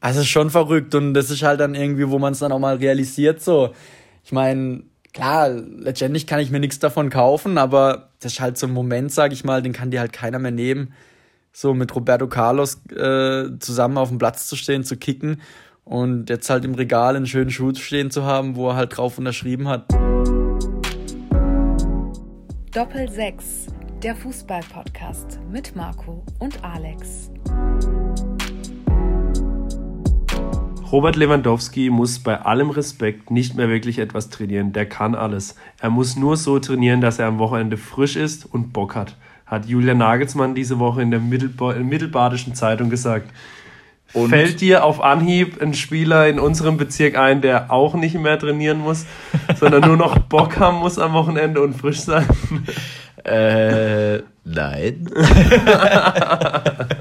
Also schon verrückt und das ist halt dann irgendwie, wo man es dann auch mal realisiert so. Ich meine, klar, letztendlich kann ich mir nichts davon kaufen, aber das ist halt so ein Moment, sag ich mal, den kann dir halt keiner mehr nehmen, so mit Roberto Carlos äh, zusammen auf dem Platz zu stehen, zu kicken und jetzt halt im Regal einen schönen Schuh stehen zu haben, wo er halt drauf unterschrieben hat. Doppel 6, der Fußball-Podcast mit Marco und Alex. Robert Lewandowski muss bei allem Respekt nicht mehr wirklich etwas trainieren. Der kann alles. Er muss nur so trainieren, dass er am Wochenende frisch ist und Bock hat. Hat Julian Nagelsmann diese Woche in der Mittelba Mittelbadischen Zeitung gesagt. Und? Fällt dir auf Anhieb ein Spieler in unserem Bezirk ein, der auch nicht mehr trainieren muss, sondern nur noch Bock haben muss am Wochenende und frisch sein? Äh, nein.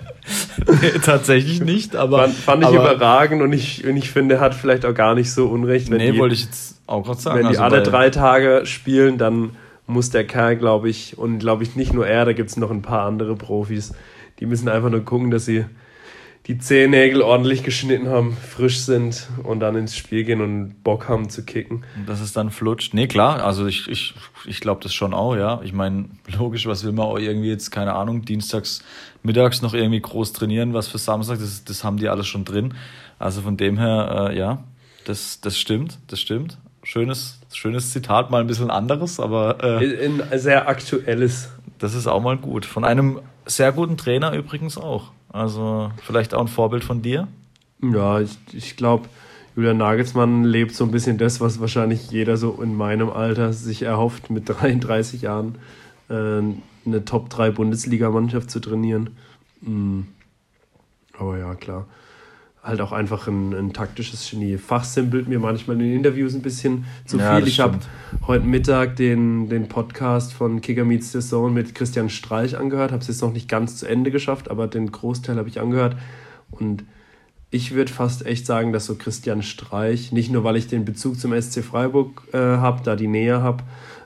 Tatsächlich nicht, aber. Fand, fand ich aber, überragend und ich, und ich finde, er hat vielleicht auch gar nicht so unrecht. Wenn nee, die, wollte ich jetzt auch gerade sagen. Wenn die also alle drei Tage spielen, dann muss der Kerl, glaube ich, und glaube ich nicht nur er, da gibt es noch ein paar andere Profis, die müssen einfach nur gucken, dass sie die Zehennägel ordentlich geschnitten haben, frisch sind und dann ins Spiel gehen und Bock haben zu kicken. Dass es dann flutscht. Nee, klar, also ich, ich, ich glaube das schon auch, ja. Ich meine, logisch, was will man auch irgendwie jetzt, keine Ahnung, dienstags, mittags noch irgendwie groß trainieren, was für Samstag, das, das haben die alles schon drin. Also von dem her, äh, ja, das, das stimmt, das stimmt. Schönes, schönes Zitat, mal ein bisschen anderes, aber. Äh, ein sehr aktuelles. Das ist auch mal gut. Von einem sehr guten Trainer übrigens auch. Also vielleicht auch ein Vorbild von dir? Ja, ich, ich glaube, Julian Nagelsmann lebt so ein bisschen das, was wahrscheinlich jeder so in meinem Alter sich erhofft, mit 33 Jahren äh, eine Top-3 Bundesligamannschaft zu trainieren. Mhm. Aber ja, klar. Halt auch einfach ein, ein taktisches Genie. Fachsimpelt mir manchmal in den Interviews ein bisschen zu ja, viel. Ich habe heute Mittag den, den Podcast von Kicker Meets the Zone mit Christian Streich angehört. Habe es jetzt noch nicht ganz zu Ende geschafft, aber den Großteil habe ich angehört. Und ich würde fast echt sagen, dass so Christian Streich, nicht nur weil ich den Bezug zum SC Freiburg äh, habe, da die Nähe habe,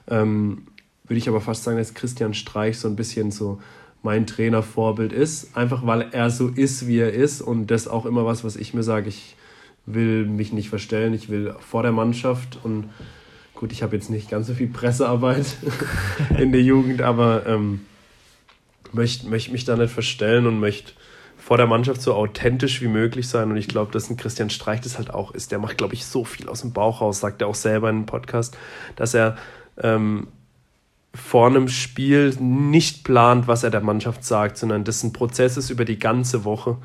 ähm, würde ich aber fast sagen, dass Christian Streich so ein bisschen so mein Trainervorbild ist, einfach weil er so ist, wie er ist und das auch immer was, was ich mir sage, ich will mich nicht verstellen, ich will vor der Mannschaft und gut, ich habe jetzt nicht ganz so viel Pressearbeit in der Jugend, aber ähm, möchte möcht mich da nicht verstellen und möchte vor der Mannschaft so authentisch wie möglich sein. Und ich glaube, dass ein Christian Streich das halt auch ist. Der macht, glaube ich, so viel aus dem Bauch raus, sagt er auch selber in einem Podcast, dass er ähm, vor einem Spiel nicht plant, was er der Mannschaft sagt, sondern das ein Prozess ist über die ganze Woche,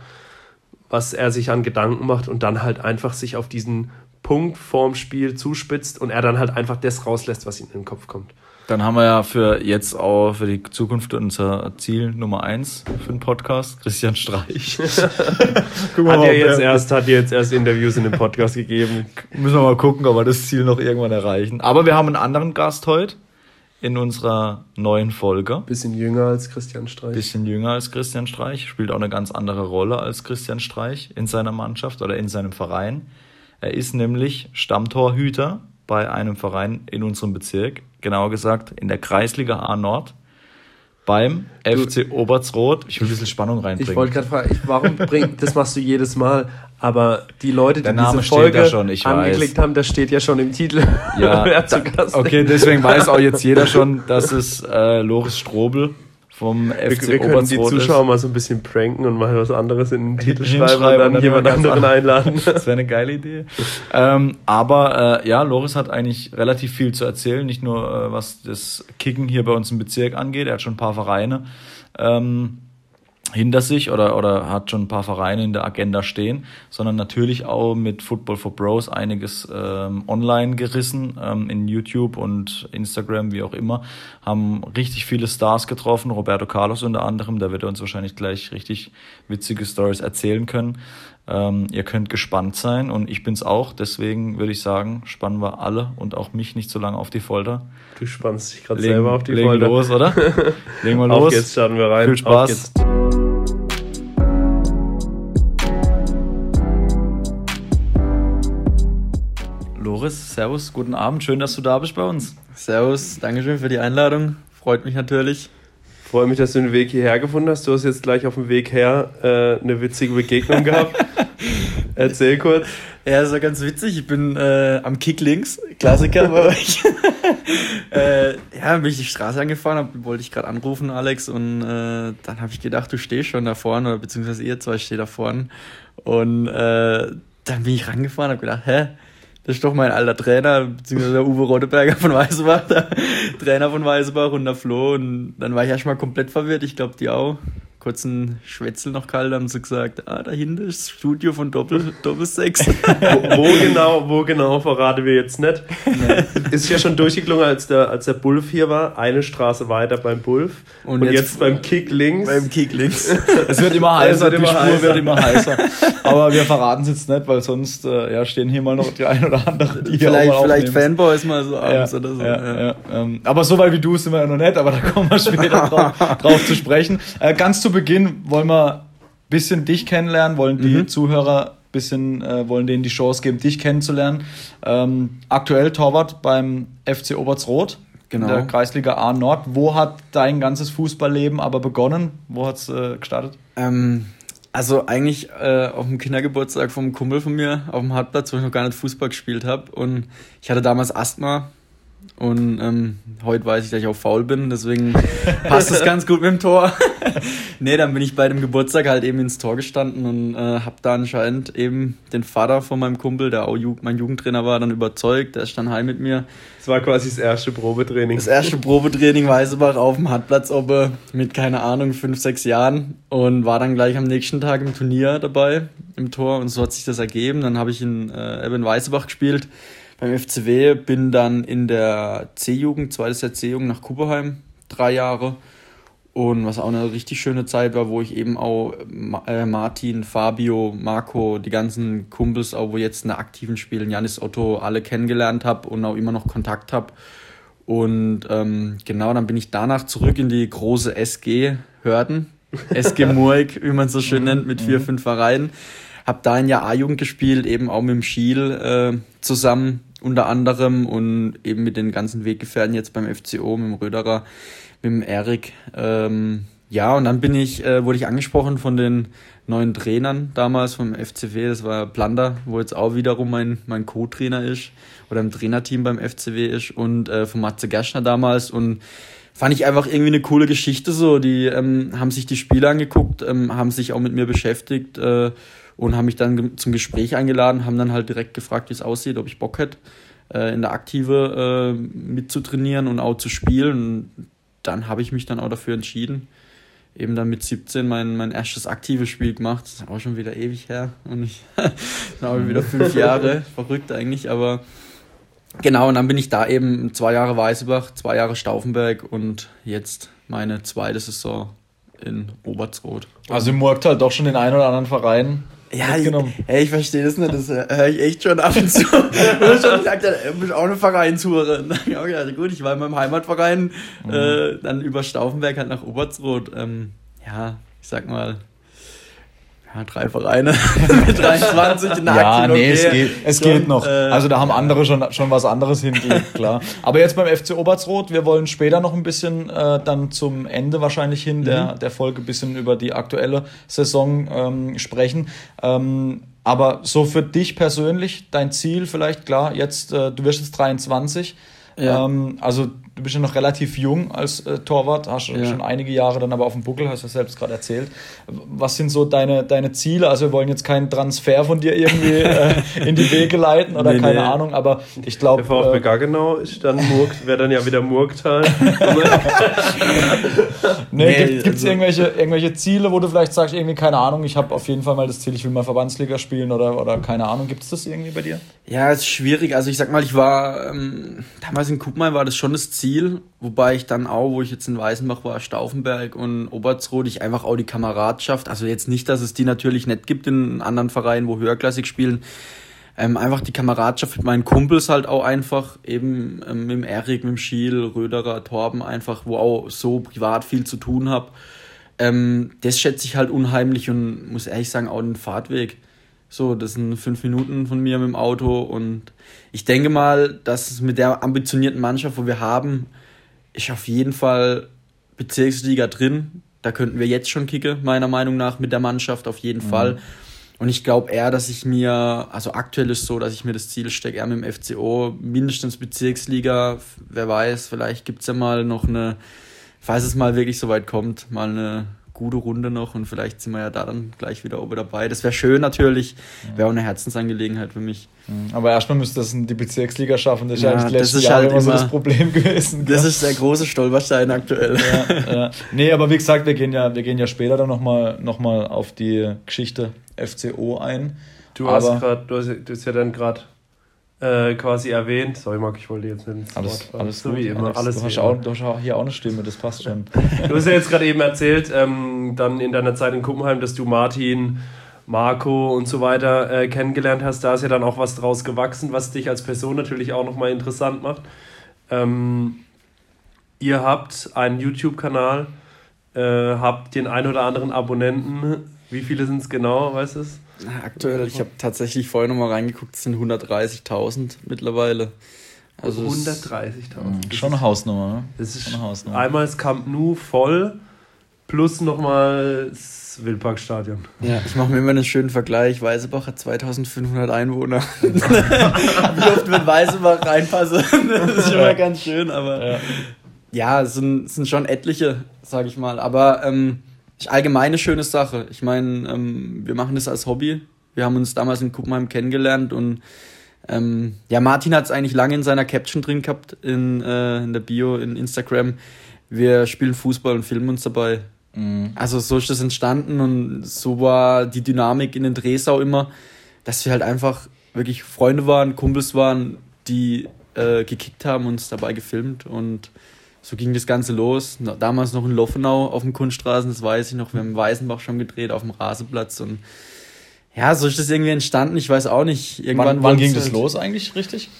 was er sich an Gedanken macht und dann halt einfach sich auf diesen Punkt vorm Spiel zuspitzt und er dann halt einfach das rauslässt, was ihm in den Kopf kommt. Dann haben wir ja für jetzt auch für die Zukunft unser Ziel Nummer eins für den Podcast, Christian Streich. Guck mal, hat ja jetzt erst, hat jetzt erst Interviews in dem Podcast gegeben. Müssen wir mal gucken, ob wir das Ziel noch irgendwann erreichen. Aber wir haben einen anderen Gast heute in unserer neuen Folge. Bisschen jünger als Christian Streich. Bisschen jünger als Christian Streich, spielt auch eine ganz andere Rolle als Christian Streich in seiner Mannschaft oder in seinem Verein. Er ist nämlich Stammtorhüter bei einem Verein in unserem Bezirk, genauer gesagt in der Kreisliga A Nord beim du, FC Obertsroth. Ich will ein bisschen Spannung reinbringen. Ich wollte gerade fragen, warum bringt, das machst du jedes Mal, aber die Leute, die diese Folge schon, angeklickt weiß. haben, das steht ja schon im Titel. Ja, da, okay, deswegen weiß auch jetzt jeder schon, dass es äh, Loris Strobel vom FC wir, wir können die Zuschauer mal so ein bisschen pranken und mal was anderes in den Titel schreiben und dann, dann jemand anderen einladen. Das wäre eine geile Idee. Ähm, aber äh, ja, Loris hat eigentlich relativ viel zu erzählen, nicht nur äh, was das Kicken hier bei uns im Bezirk angeht. Er hat schon ein paar Vereine. Ähm, hinter sich oder, oder hat schon ein paar Vereine in der Agenda stehen, sondern natürlich auch mit Football for Bros einiges ähm, online gerissen, ähm, in YouTube und Instagram, wie auch immer, haben richtig viele Stars getroffen, Roberto Carlos unter anderem, da wird er uns wahrscheinlich gleich richtig witzige Stories erzählen können. Ähm, ihr könnt gespannt sein und ich bin's auch, deswegen würde ich sagen, spannen wir alle und auch mich nicht so lange auf die Folter. Du spannst dich gerade selber auf die legen Folter. los, oder? legen wir los. Auf jetzt starten wir rein. Viel Spaß. Loris, Servus, guten Abend, schön, dass du da bist bei uns. Servus, Dankeschön für die Einladung, freut mich natürlich. Freue mich, dass du den Weg hierher gefunden hast. Du hast jetzt gleich auf dem Weg her äh, eine witzige Begegnung gehabt. Erzähl kurz. Ja, das war ganz witzig. Ich bin äh, am Kick links, Klassiker bei euch. äh, ja, bin ich die Straße angefahren, hab, wollte ich gerade anrufen, Alex, und äh, dann habe ich gedacht, du stehst schon da vorne, oder beziehungsweise ihr zwei steht da vorne. Und äh, dann bin ich rangefahren, habe gedacht, hä? Das ist doch mein alter Trainer, beziehungsweise der Uwe Rodeberger von Weißebach, der Trainer von Weißebach und der Flo. Und dann war ich erstmal komplett verwirrt, ich glaube die auch kurzen Schwätzel noch kalt, haben sie gesagt, ah, dahinter ist das Studio von Doppel, Doppelsechs. wo, wo, genau, wo genau verraten wir jetzt nicht. Nee. Ist ja schon durchgeklungen, als der, als der Bulf hier war, eine Straße weiter beim Bulf und, und jetzt, jetzt, beim Kick links. Beim Kick links. es wird immer heißer, wird die Spur heißer. wird immer heißer. Aber wir verraten es jetzt nicht, weil sonst äh, ja, stehen hier mal noch die ein oder andere, die Vielleicht, vielleicht Fanboys mal so abends ja, oder so. Ja, ja. Ähm, aber so weit wie du sind wir ja noch nicht, aber da kommen wir später drauf, drauf zu sprechen. Äh, ganz zu Beginn wollen wir ein bisschen dich kennenlernen, wollen die mhm. Zuhörer bisschen, äh, wollen denen die Chance geben, dich kennenzulernen. Ähm, aktuell Torwart beim FC Obertsroth. Genau. In der Kreisliga A Nord. Wo hat dein ganzes Fußballleben aber begonnen? Wo hat es äh, gestartet? Ähm, also eigentlich äh, auf dem Kindergeburtstag vom Kumpel von mir auf dem Hartplatz, wo ich noch gar nicht Fußball gespielt habe. Und ich hatte damals Asthma und ähm, heute weiß ich, dass ich auch faul bin, deswegen passt es ganz gut mit dem Tor. nee, dann bin ich bei dem Geburtstag halt eben ins Tor gestanden und äh, habe da anscheinend eben den Vater von meinem Kumpel, der auch Ju mein Jugendtrainer war, dann überzeugt. Der ist dann heim mit mir. Das war quasi das erste Probetraining. Das erste Probetraining Weißebach auf dem Hartplatz oben mit, keine Ahnung, fünf, sechs Jahren und war dann gleich am nächsten Tag im Turnier dabei im Tor und so hat sich das ergeben. Dann habe ich in, äh, in Weißebach gespielt beim FCW, bin dann in der C-Jugend, zweites Jahr C-Jugend nach Kupperheim, drei Jahre. Und was auch eine richtig schöne Zeit war, wo ich eben auch äh, Martin, Fabio, Marco, die ganzen Kumpels, auch wo jetzt in der aktiven spielen, Janis Otto, alle kennengelernt habe und auch immer noch Kontakt habe. Und ähm, genau, dann bin ich danach zurück in die große SG Hörden, SG Murg, wie man so schön nennt, mit vier, mhm. fünf Vereinen. Hab da ein Jahr A-Jugend gespielt, eben auch mit dem Schiel äh, zusammen unter anderem und eben mit den ganzen Weggefährten jetzt beim FCO, mit dem Röderer, mit dem Erik. Ähm, ja, und dann bin ich, äh, wurde ich angesprochen von den neuen Trainern damals vom FCW, das war Plander, wo jetzt auch wiederum mein, mein Co-Trainer ist oder im Trainerteam beim FCW ist und äh, von Matze Gerschner damals und fand ich einfach irgendwie eine coole Geschichte so. Die ähm, haben sich die Spiele angeguckt, ähm, haben sich auch mit mir beschäftigt äh, und haben mich dann zum Gespräch eingeladen, haben dann halt direkt gefragt, wie es aussieht, ob ich Bock hätte, äh, in der Aktive äh, mitzutrainieren und auch zu spielen. Und dann habe ich mich dann auch dafür entschieden. Eben dann mit 17 mein, mein erstes aktives Spiel gemacht. Das ist auch schon wieder ewig her. Und ich habe wieder fünf Jahre. Verrückt eigentlich, aber genau, und dann bin ich da eben zwei Jahre Weißebach, zwei Jahre Stauffenberg und jetzt meine zweite Saison in Obertsroth. Also im Murkt halt doch schon den einen oder anderen Verein ja, ich, ey, ich verstehe das nicht, das höre ich echt schon ab und zu. ich schon gesagt, ja, du bist auch eine Vereinshure. Und dann habe ich gedacht, gut, ich war in meinem Heimatverein, mhm. äh, dann über Stauffenberg halt nach Obertsroth. Ähm, ja, ich sag mal, ja, drei Vereine mit 23 in der Ja, Aktien, nee, okay. es geht, es geht noch. Äh, also da haben andere schon, schon was anderes hingelegt, klar. Aber jetzt beim FC Obertsroth, wir wollen später noch ein bisschen äh, dann zum Ende wahrscheinlich hin der, mhm. der Folge ein bisschen über die aktuelle Saison ähm, sprechen. Ähm, aber so für dich persönlich, dein Ziel vielleicht, klar, jetzt, äh, du wirst jetzt 23. Ja. Ähm, also du bist ja noch relativ jung als äh, Torwart, hast ja. schon einige Jahre dann aber auf dem Buckel, hast du selbst gerade erzählt. Was sind so deine, deine Ziele? Also wir wollen jetzt keinen Transfer von dir irgendwie äh, in die Wege leiten oder nee, keine nee. Ahnung, aber ich glaube... Der VfB äh, Gaggenau ist dann wäre dann ja wieder Murgtal. nee, nee, gibt es also, irgendwelche, irgendwelche Ziele, wo du vielleicht sagst, irgendwie keine Ahnung, ich habe auf jeden Fall mal das Ziel, ich will mal Verbandsliga spielen oder, oder keine Ahnung, gibt es das irgendwie bei dir? Ja, es ist schwierig. Also ich sag mal, ich war, ähm, damals in Kuppmai war das schon das Ziel, Ziel, wobei ich dann auch, wo ich jetzt in Weißenbach war, Stauffenberg und Obertsroth, ich einfach auch die Kameradschaft, also jetzt nicht, dass es die natürlich nicht gibt in anderen Vereinen, wo höherklassig spielen, ähm, einfach die Kameradschaft mit meinen Kumpels halt auch einfach, eben ähm, mit dem Erik, mit dem Schiel, Röderer, Torben, einfach, wo auch so privat viel zu tun habe. Ähm, das schätze ich halt unheimlich und muss ehrlich sagen, auch den Fahrtweg. So, das sind fünf Minuten von mir mit dem Auto und ich denke mal, dass mit der ambitionierten Mannschaft, wo wir haben, ist auf jeden Fall Bezirksliga drin. Da könnten wir jetzt schon kicken, meiner Meinung nach, mit der Mannschaft auf jeden mhm. Fall. Und ich glaube eher, dass ich mir, also aktuell ist so, dass ich mir das Ziel stecke, eher mit dem FCO, mindestens Bezirksliga, wer weiß, vielleicht gibt es ja mal noch eine, falls es mal wirklich so weit kommt, mal eine gute Runde noch und vielleicht sind wir ja da dann gleich wieder oben dabei. Das wäre schön natürlich, wäre auch eine Herzensangelegenheit für mich. Aber erstmal müsste das in die Bezirksliga schaffen. Das ist ja, eigentlich die letzten Jahre halt immer so das Problem gewesen. Das ist der große Stolperstein aktuell. Ja, ja. Nee, aber wie gesagt, wir gehen ja, wir gehen ja später dann nochmal noch mal auf die Geschichte FCO ein. Du hast, grad, du du hast ja dann gerade äh, quasi erwähnt. Sorry, Marc, ich wollte jetzt nicht alles, Wort, alles so gut, wie immer. Alex, alles du, hast auch, du hast hier auch eine Stimme, das passt schon. du hast ja jetzt gerade eben erzählt, ähm, dann in deiner Zeit in Kuppenheim, dass du Martin, Marco und so weiter äh, kennengelernt hast. Da ist ja dann auch was draus gewachsen, was dich als Person natürlich auch nochmal interessant macht. Ähm, ihr habt einen YouTube-Kanal, äh, habt den ein oder anderen Abonnenten. Wie viele sind es genau, weißt du es? Aktuell, ich habe tatsächlich vorher nochmal reingeguckt, es sind 130.000 mittlerweile. Also 130.000. Mhm, schon eine Hausnummer, ne? Das ist eine Hausnummer. Einmal das Camp Nou voll, plus nochmal das Wildparkstadion. Ja, ich mache mir immer einen schönen Vergleich. Weißebach hat 2500 Einwohner. Wie oft wird Weißebach reinpassen? das ist schon mal ganz schön, aber ja, ja es, sind, es sind schon etliche, sag ich mal. Aber ähm, allgemeine schöne Sache. Ich meine, ähm, wir machen das als Hobby. Wir haben uns damals in Kuppenheim kennengelernt und ähm, ja, Martin hat es eigentlich lange in seiner Caption drin gehabt, in, äh, in der Bio, in Instagram. Wir spielen Fußball und filmen uns dabei. Mhm. Also so ist das entstanden und so war die Dynamik in den Drehs auch immer, dass wir halt einfach wirklich Freunde waren, Kumpels waren, die äh, gekickt haben, uns dabei gefilmt und so ging das Ganze los. Damals noch in Loffenau auf dem Kunststraßen, das weiß ich noch. Wir haben Weißenbach schon gedreht auf dem Rasenplatz und ja, so ist das irgendwie entstanden. Ich weiß auch nicht. Irgendwann wann, wann ging das halt los eigentlich richtig?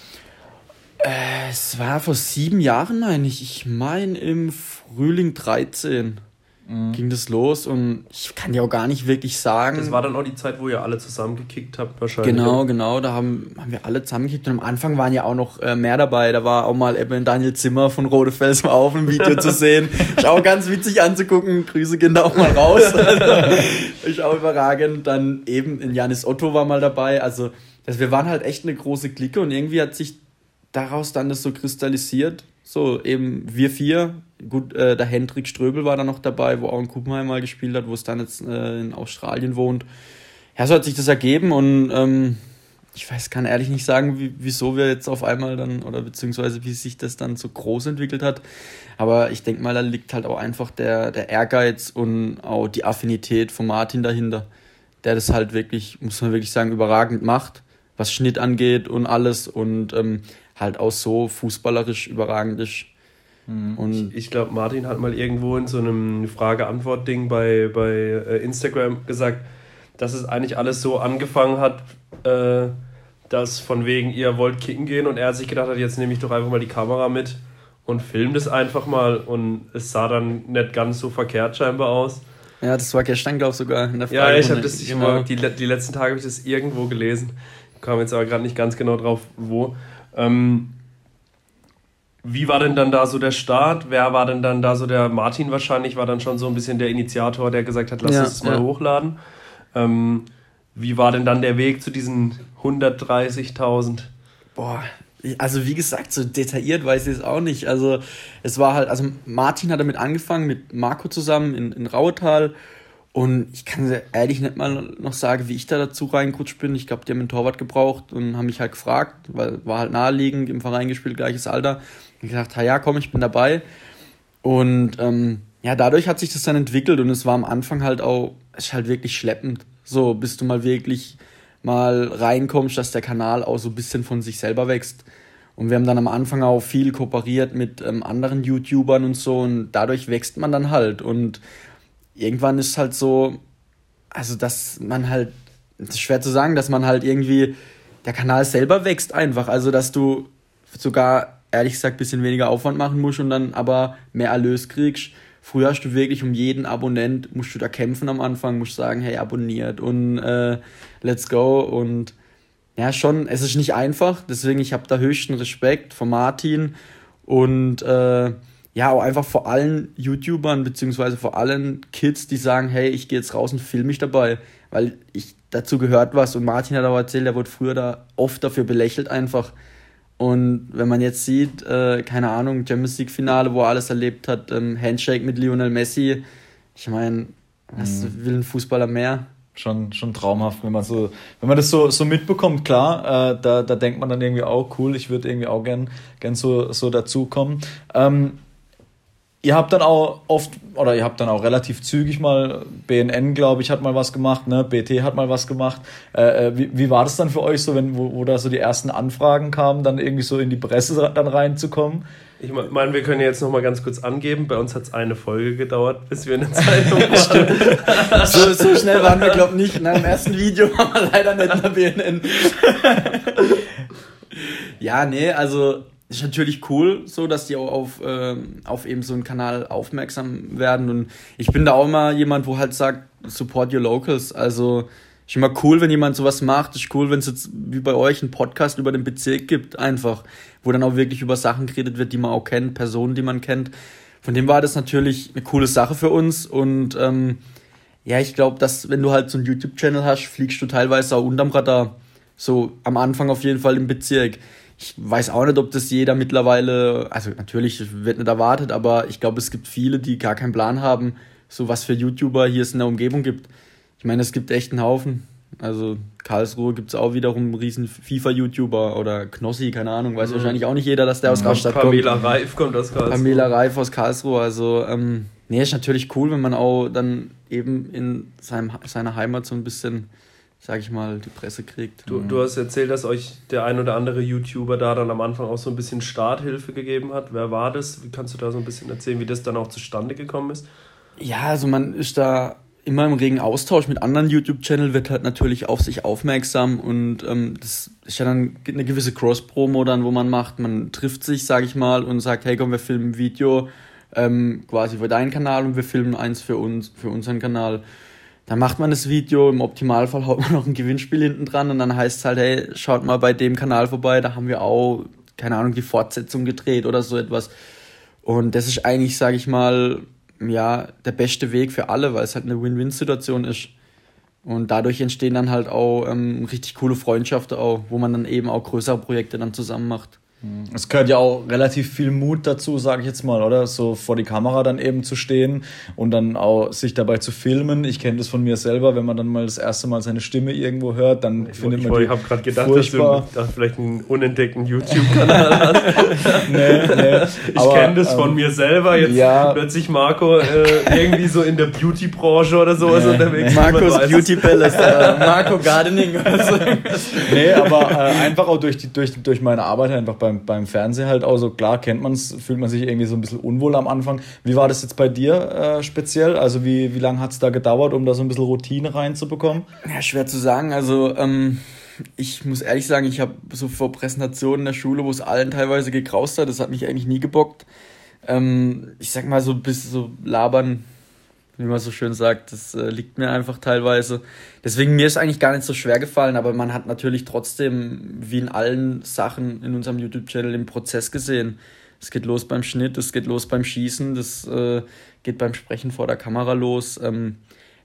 Äh, es war vor sieben Jahren, meine ich. Ich meine im Frühling 13 mhm. ging das los und ich kann ja auch gar nicht wirklich sagen. Das war dann auch die Zeit, wo ihr alle zusammengekickt habt, wahrscheinlich. Genau, genau, da haben, haben wir alle zusammengekickt und am Anfang waren ja auch noch äh, mehr dabei. Da war auch mal eben Daniel Zimmer von Rode Fels auf im Video zu sehen. Ist auch ganz witzig anzugucken. Grüße gehen da auch mal raus. Also, ist auch überragend. Dann eben in Janis Otto war mal dabei. Also, also wir waren halt echt eine große Clique und irgendwie hat sich daraus dann das so kristallisiert. So, eben wir vier, Gut, äh, der Hendrik Ströbel war da noch dabei, wo auch in Kuppenheim mal gespielt hat, wo es dann jetzt äh, in Australien wohnt. Ja, so hat sich das ergeben und ähm, ich weiß, kann ehrlich nicht sagen, wie, wieso wir jetzt auf einmal dann, oder beziehungsweise wie sich das dann so groß entwickelt hat. Aber ich denke mal, da liegt halt auch einfach der, der Ehrgeiz und auch die Affinität von Martin dahinter, der das halt wirklich, muss man wirklich sagen, überragend macht, was Schnitt angeht und alles und ähm, halt auch so fußballerisch überragend ist. Mhm. Und ich, ich glaube, Martin hat mal irgendwo in so einem Frage-Antwort-Ding bei, bei äh, Instagram gesagt, dass es eigentlich alles so angefangen hat, äh, dass von wegen ihr wollt kicken gehen und er sich gedacht hat, jetzt nehme ich doch einfach mal die Kamera mit und film das einfach mal und es sah dann nicht ganz so verkehrt scheinbar aus. Ja, das war gestern, glaube ich, sogar in der Frage. Ja, ich habe das, ich genau. die, die letzten Tage habe ich das irgendwo gelesen. Kam jetzt aber gerade nicht ganz genau drauf, wo. Ähm, wie war denn dann da so der Start? Wer war denn dann da so der Martin wahrscheinlich? War dann schon so ein bisschen der Initiator, der gesagt hat, lass ja, uns das mal ja. hochladen. Ähm, wie war denn dann der Weg zu diesen 130.000? Boah, also wie gesagt, so detailliert weiß ich es auch nicht. Also es war halt, also Martin hat damit angefangen mit Marco zusammen in, in Rautal und ich kann ehrlich nicht mal noch sagen, wie ich da dazu reingerutscht bin. Ich glaube, die haben einen Torwart gebraucht und haben mich halt gefragt, weil war halt naheliegend, im Verein gespielt, gleiches Alter. Und gesagt, ja, komm, ich bin dabei. Und ähm, ja, dadurch hat sich das dann entwickelt und es war am Anfang halt auch, es ist halt wirklich schleppend. So, bis du mal wirklich mal reinkommst, dass der Kanal auch so ein bisschen von sich selber wächst. Und wir haben dann am Anfang auch viel kooperiert mit ähm, anderen YouTubern und so und dadurch wächst man dann halt. Und irgendwann ist halt so, also dass man halt, es ist schwer zu sagen, dass man halt irgendwie, der Kanal selber wächst einfach. Also dass du sogar, ehrlich gesagt, ein bisschen weniger Aufwand machen musst und dann aber mehr Erlös kriegst. Früher hast du wirklich um jeden Abonnent, musst du da kämpfen am Anfang, musst sagen, hey, abonniert und äh, let's go. Und ja, schon, es ist nicht einfach, deswegen ich habe da höchsten Respekt vor Martin und äh, ja, auch einfach vor allen YouTubern, beziehungsweise vor allen Kids, die sagen, hey, ich gehe jetzt raus und filme mich dabei. weil ich dazu gehört was und Martin hat auch erzählt, er wurde früher da oft dafür belächelt einfach. Und wenn man jetzt sieht, äh, keine Ahnung, Champions League Finale, wo er alles erlebt hat, ähm, Handshake mit Lionel Messi, ich meine, was mhm. will ein Fußballer mehr? Schon, schon traumhaft, wenn man so, wenn man das so, so mitbekommt, klar, äh, da, da denkt man dann irgendwie auch, cool, ich würde irgendwie auch gern, gern so, so dazukommen. Ähm, Ihr habt dann auch oft, oder ihr habt dann auch relativ zügig mal, BNN, glaube ich, hat mal was gemacht, ne? BT hat mal was gemacht. Äh, äh, wie, wie war das dann für euch so, wenn, wo, wo da so die ersten Anfragen kamen, dann irgendwie so in die Presse dann reinzukommen? Ich meine, wir können jetzt noch mal ganz kurz angeben. Bei uns hat es eine Folge gedauert, bis wir eine Zeitung waren. so, so schnell waren wir, glaube ich, nicht. Nach dem ersten Video waren wir leider nicht in der BNN. ja, nee, also ist natürlich cool, so dass die auch auf, äh, auf eben so einen Kanal aufmerksam werden. Und ich bin da auch immer jemand, wo halt sagt, support your locals. Also ist immer cool, wenn jemand sowas macht. Ist cool, wenn es jetzt wie bei euch einen Podcast über den Bezirk gibt, einfach, wo dann auch wirklich über Sachen geredet wird, die man auch kennt, Personen, die man kennt. Von dem war das natürlich eine coole Sache für uns. Und ähm, ja, ich glaube, dass wenn du halt so einen YouTube-Channel hast, fliegst du teilweise auch unterm Radar. So am Anfang auf jeden Fall im Bezirk ich weiß auch nicht, ob das jeder mittlerweile, also natürlich wird nicht erwartet, aber ich glaube, es gibt viele, die gar keinen Plan haben, so was für YouTuber hier es in der Umgebung gibt. Ich meine, es gibt echt einen Haufen. Also Karlsruhe gibt es auch wiederum einen riesen FIFA-YouTuber oder Knossi, keine Ahnung, weiß mhm. wahrscheinlich auch nicht jeder, dass der aus Rastatt kommt. Pamela Reif kommt aus Karlsruhe. Pamela Reif aus Karlsruhe, also ähm, nee, ist natürlich cool, wenn man auch dann eben in seinem, seiner Heimat so ein bisschen sag ich mal, die Presse kriegt. Du, du hast erzählt, dass euch der ein oder andere YouTuber da dann am Anfang auch so ein bisschen Starthilfe gegeben hat. Wer war das? Wie kannst du da so ein bisschen erzählen, wie das dann auch zustande gekommen ist? Ja, also man ist da immer im regen Austausch mit anderen YouTube-Channel, wird halt natürlich auf sich aufmerksam und ähm, das ist ja dann eine gewisse Cross-Promo dann, wo man macht. Man trifft sich, sag ich mal, und sagt, hey komm, wir filmen ein Video ähm, quasi für deinen Kanal und wir filmen eins für uns, für unseren Kanal. Dann macht man das Video, im Optimalfall haut man noch ein Gewinnspiel hinten dran und dann heißt es halt, hey, schaut mal bei dem Kanal vorbei, da haben wir auch, keine Ahnung, die Fortsetzung gedreht oder so etwas. Und das ist eigentlich, sage ich mal, ja, der beste Weg für alle, weil es halt eine Win-Win-Situation ist. Und dadurch entstehen dann halt auch ähm, richtig coole Freundschaften auch, wo man dann eben auch größere Projekte dann zusammen macht. Es gehört ja auch relativ viel Mut dazu, sage ich jetzt mal, oder? So vor die Kamera dann eben zu stehen und dann auch sich dabei zu filmen. Ich kenne das von mir selber, wenn man dann mal das erste Mal seine Stimme irgendwo hört, dann ich findet man die Ich habe gerade gedacht, furchtbar. dass du da vielleicht einen unentdeckten YouTube-Kanal hast. nee, nee. Ich kenne das von ähm, mir selber. Jetzt ja. plötzlich Marco äh, irgendwie so in der Beauty-Branche oder sowas nee, unterwegs. Nee. Marcos Beauty Palace, äh, Marco Gardening oder so. nee, aber äh, einfach auch durch, die, durch, durch meine Arbeit einfach bei beim, beim Fernsehen halt auch so, klar kennt man es, fühlt man sich irgendwie so ein bisschen unwohl am Anfang. Wie war das jetzt bei dir äh, speziell? Also wie, wie lange hat es da gedauert, um da so ein bisschen Routine reinzubekommen? Ja, schwer zu sagen. Also ähm, ich muss ehrlich sagen, ich habe so vor Präsentationen in der Schule, wo es allen teilweise gekraust hat, das hat mich eigentlich nie gebockt. Ähm, ich sag mal so bis so labern wie man so schön sagt. Das äh, liegt mir einfach teilweise. Deswegen mir ist eigentlich gar nicht so schwer gefallen, aber man hat natürlich trotzdem, wie in allen Sachen in unserem YouTube-Channel, den Prozess gesehen. Es geht los beim Schnitt, es geht los beim Schießen, das äh, geht beim Sprechen vor der Kamera los. Ähm,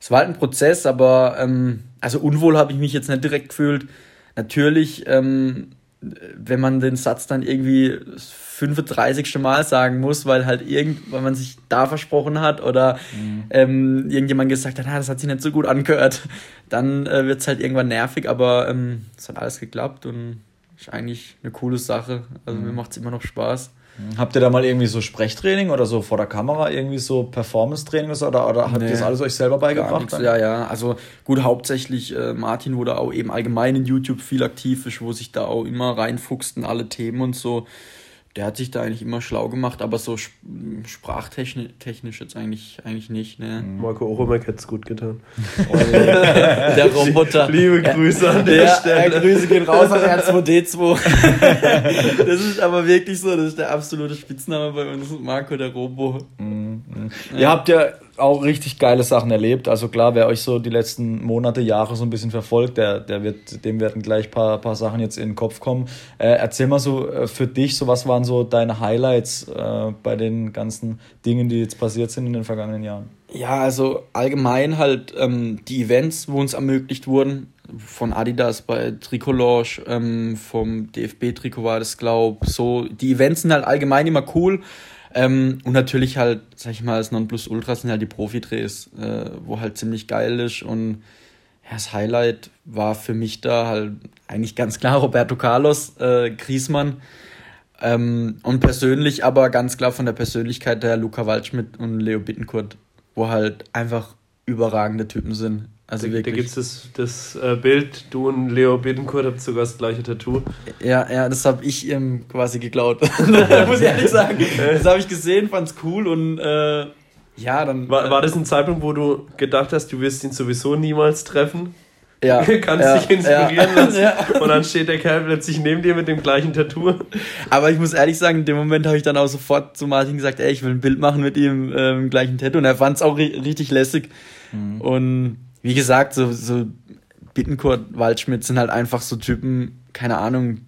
es war halt ein Prozess, aber ähm, also unwohl habe ich mich jetzt nicht direkt gefühlt. Natürlich, ähm, wenn man den Satz dann irgendwie 35. Mal sagen muss, weil halt irgend, weil man sich da versprochen hat oder mhm. ähm, irgendjemand gesagt hat, ah, das hat sich nicht so gut angehört, dann äh, wird es halt irgendwann nervig, aber ähm, es hat alles geklappt und ist eigentlich eine coole Sache. Also mhm. mir macht es immer noch Spaß. Mhm. Habt ihr da mal irgendwie so Sprechtraining oder so vor der Kamera, irgendwie so Performance-Training oder, oder habt nee, ihr das alles euch selber beigebracht? ja, ja. Also gut, hauptsächlich äh, Martin, wo da auch eben allgemein in YouTube viel aktiv ist, wo sich da auch immer reinfuchst in alle Themen und so der hat sich da eigentlich immer schlau gemacht, aber so sprachtechnisch jetzt eigentlich, eigentlich nicht. Ne? Mhm. Marco Oromek hätte es gut getan. Oh, der Roboter. Liebe Grüße an der, der Stelle. Grüße gehen raus an R2D2. das ist aber wirklich so, das ist der absolute Spitzname bei uns, Marco der Robo. Mhm. Ja. Ihr habt ja auch richtig geile Sachen erlebt. Also klar, wer euch so die letzten Monate, Jahre so ein bisschen verfolgt, der, der wird, dem werden gleich ein paar, paar Sachen jetzt in den Kopf kommen. Äh, erzähl mal so äh, für dich, so was waren so deine Highlights äh, bei den ganzen Dingen, die jetzt passiert sind in den vergangenen Jahren? Ja, also allgemein halt ähm, die Events, wo uns ermöglicht wurden, von Adidas bei Tricolore, ähm, vom DFB-Trikot war das, glaube so. Die Events sind halt allgemein immer cool. Ähm, und natürlich halt, sag ich mal, das Nonplusultra sind halt die Profi-Drehs, äh, wo halt ziemlich geil ist. Und ja, das Highlight war für mich da halt eigentlich ganz klar Roberto Carlos, äh, Griesmann. Ähm, und persönlich aber ganz klar von der Persönlichkeit der Luca Waldschmidt und Leo Bittenkurt, wo halt einfach überragende Typen sind. Also da, wirklich. Da gibt es das, das äh, Bild, du und Leo Bittencourt habt sogar das gleiche Tattoo. Ja, ja, das habe ich ihm quasi geklaut. Muss ich ehrlich sagen. Das habe ich gesehen, fand's cool und äh, ja, dann. War, war das ein Zeitpunkt, wo du gedacht hast, du wirst ihn sowieso niemals treffen? Ja. Kannst ja, dich inspirieren ja, lassen. Ja. Und dann steht der Kerl plötzlich neben dir mit dem gleichen Tattoo. Aber ich muss ehrlich sagen, in dem Moment habe ich dann auch sofort zu Martin gesagt, ey, ich will ein Bild machen mit ihm äh, im gleichen Tattoo. Und er fand es auch ri richtig lässig. Mhm. Und wie gesagt, so, so Bittenkurt, Waldschmidt sind halt einfach so Typen, keine Ahnung,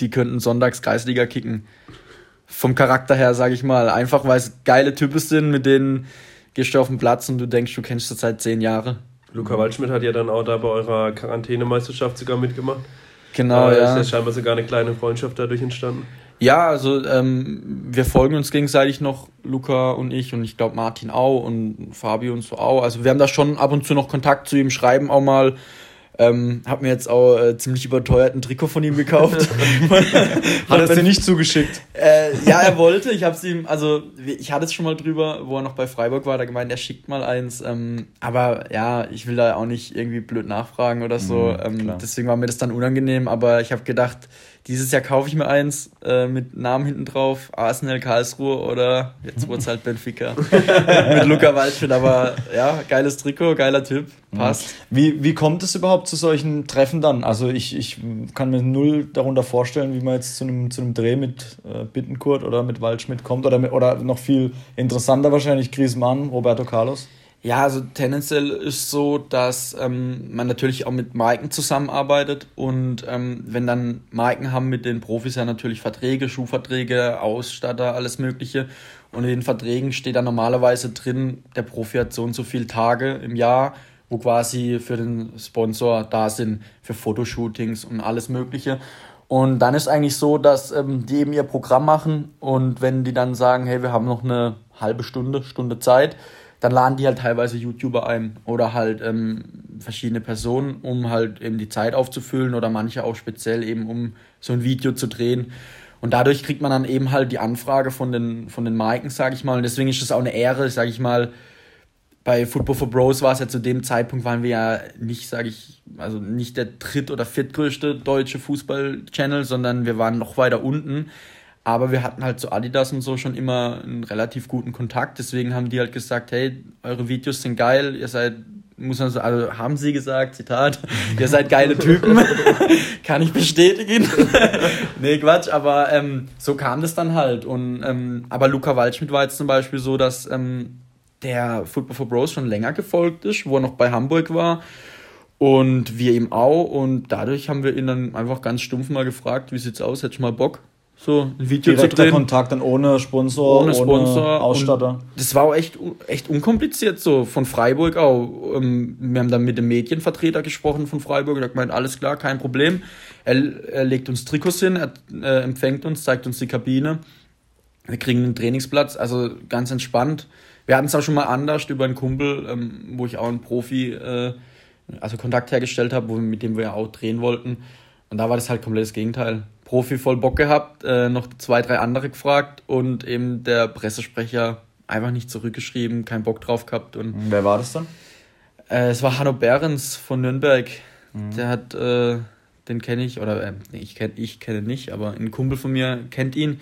die könnten sonntags Kreisliga kicken. Vom Charakter her, sage ich mal. Einfach, weil es geile Typen sind, mit denen gehst du auf den Platz und du denkst, du kennst sie seit zehn Jahren. Luca Waldschmidt hat ja dann auch da bei eurer Quarantänemeisterschaft sogar mitgemacht. Genau, äh, ja. Ist ja scheinbar sogar eine kleine Freundschaft dadurch entstanden. Ja, also ähm, wir folgen uns gegenseitig noch, Luca und ich und ich glaube Martin auch und Fabio und so auch. Also wir haben da schon ab und zu noch Kontakt zu ihm, schreiben auch mal. Ähm, hab mir jetzt auch äh, ziemlich überteuert ein Trikot von ihm gekauft. Hat er es dir nicht zugeschickt? Äh, ja, er wollte. Ich hab's ihm, also ich hatte es schon mal drüber, wo er noch bei Freiburg war, da gemeint, er schickt mal eins. Ähm, aber ja, ich will da auch nicht irgendwie blöd nachfragen oder so. Mhm, ähm, deswegen war mir das dann unangenehm. Aber ich habe gedacht, dieses Jahr kaufe ich mir eins äh, mit Namen hinten drauf, Arsenal Karlsruhe oder jetzt wurde es halt Benfica mit Luca Waldschmidt. Aber ja, geiles Trikot, geiler Typ, passt. Wie, wie kommt es überhaupt zu solchen Treffen dann? Also ich, ich kann mir null darunter vorstellen, wie man jetzt zu einem, zu einem Dreh mit äh, Bittenkurt oder mit Waldschmidt kommt oder, mit, oder noch viel interessanter wahrscheinlich Griezmann, Roberto Carlos. Ja, also tendenziell ist so, dass ähm, man natürlich auch mit Marken zusammenarbeitet und ähm, wenn dann Marken haben mit den Profis ja natürlich Verträge, Schuhverträge, Ausstatter, alles Mögliche und in den Verträgen steht dann normalerweise drin, der Profi hat so und so viele Tage im Jahr, wo quasi für den Sponsor da sind, für Fotoshootings und alles Mögliche. Und dann ist eigentlich so, dass ähm, die eben ihr Programm machen und wenn die dann sagen, hey, wir haben noch eine halbe Stunde, Stunde Zeit, dann laden die halt teilweise YouTuber ein oder halt ähm, verschiedene Personen, um halt eben die Zeit aufzufüllen oder manche auch speziell eben, um so ein Video zu drehen. Und dadurch kriegt man dann eben halt die Anfrage von den, von den Marken, sage ich mal. Und deswegen ist es auch eine Ehre, sage ich mal. Bei Football for Bros war es ja zu dem Zeitpunkt, waren wir ja nicht, sage ich, also nicht der dritt- oder viertgrößte deutsche Fußball-Channel, sondern wir waren noch weiter unten. Aber wir hatten halt zu Adidas und so schon immer einen relativ guten Kontakt. Deswegen haben die halt gesagt, hey, eure Videos sind geil, ihr seid, muss man so, also haben sie gesagt, Zitat, ihr seid geile Typen. Kann ich bestätigen. nee, Quatsch, aber ähm, so kam das dann halt. Und, ähm, aber Luca Waldschmidt war jetzt zum Beispiel so, dass ähm, der Football for Bros schon länger gefolgt ist, wo er noch bei Hamburg war. Und wir ihm auch. Und dadurch haben wir ihn dann einfach ganz stumpf mal gefragt, wie sieht's aus, hättest du mal Bock? So ein Video Direkter zu drehen. Kontakt dann ohne Sponsor, ohne, Sponsor, ohne Ausstatter. Und das war auch echt, echt unkompliziert so, von Freiburg auch. Ähm, wir haben dann mit dem Medienvertreter gesprochen von Freiburg, der hat gemeint, alles klar, kein Problem. Er, er legt uns Trikots hin, er äh, empfängt uns, zeigt uns die Kabine. Wir kriegen einen Trainingsplatz, also ganz entspannt. Wir hatten es auch schon mal anders über einen Kumpel, ähm, wo ich auch einen Profi, äh, also Kontakt hergestellt habe, mit dem wir auch drehen wollten. Und da war das halt komplett das Gegenteil. Profi voll Bock gehabt, äh, noch zwei, drei andere gefragt und eben der Pressesprecher einfach nicht zurückgeschrieben, keinen Bock drauf gehabt. Und Wer war das dann? Äh, es war Hanno Behrens von Nürnberg. Mhm. Der hat, äh, den kenne ich, oder äh, ich kenne ich kenne nicht, aber ein Kumpel von mir kennt ihn.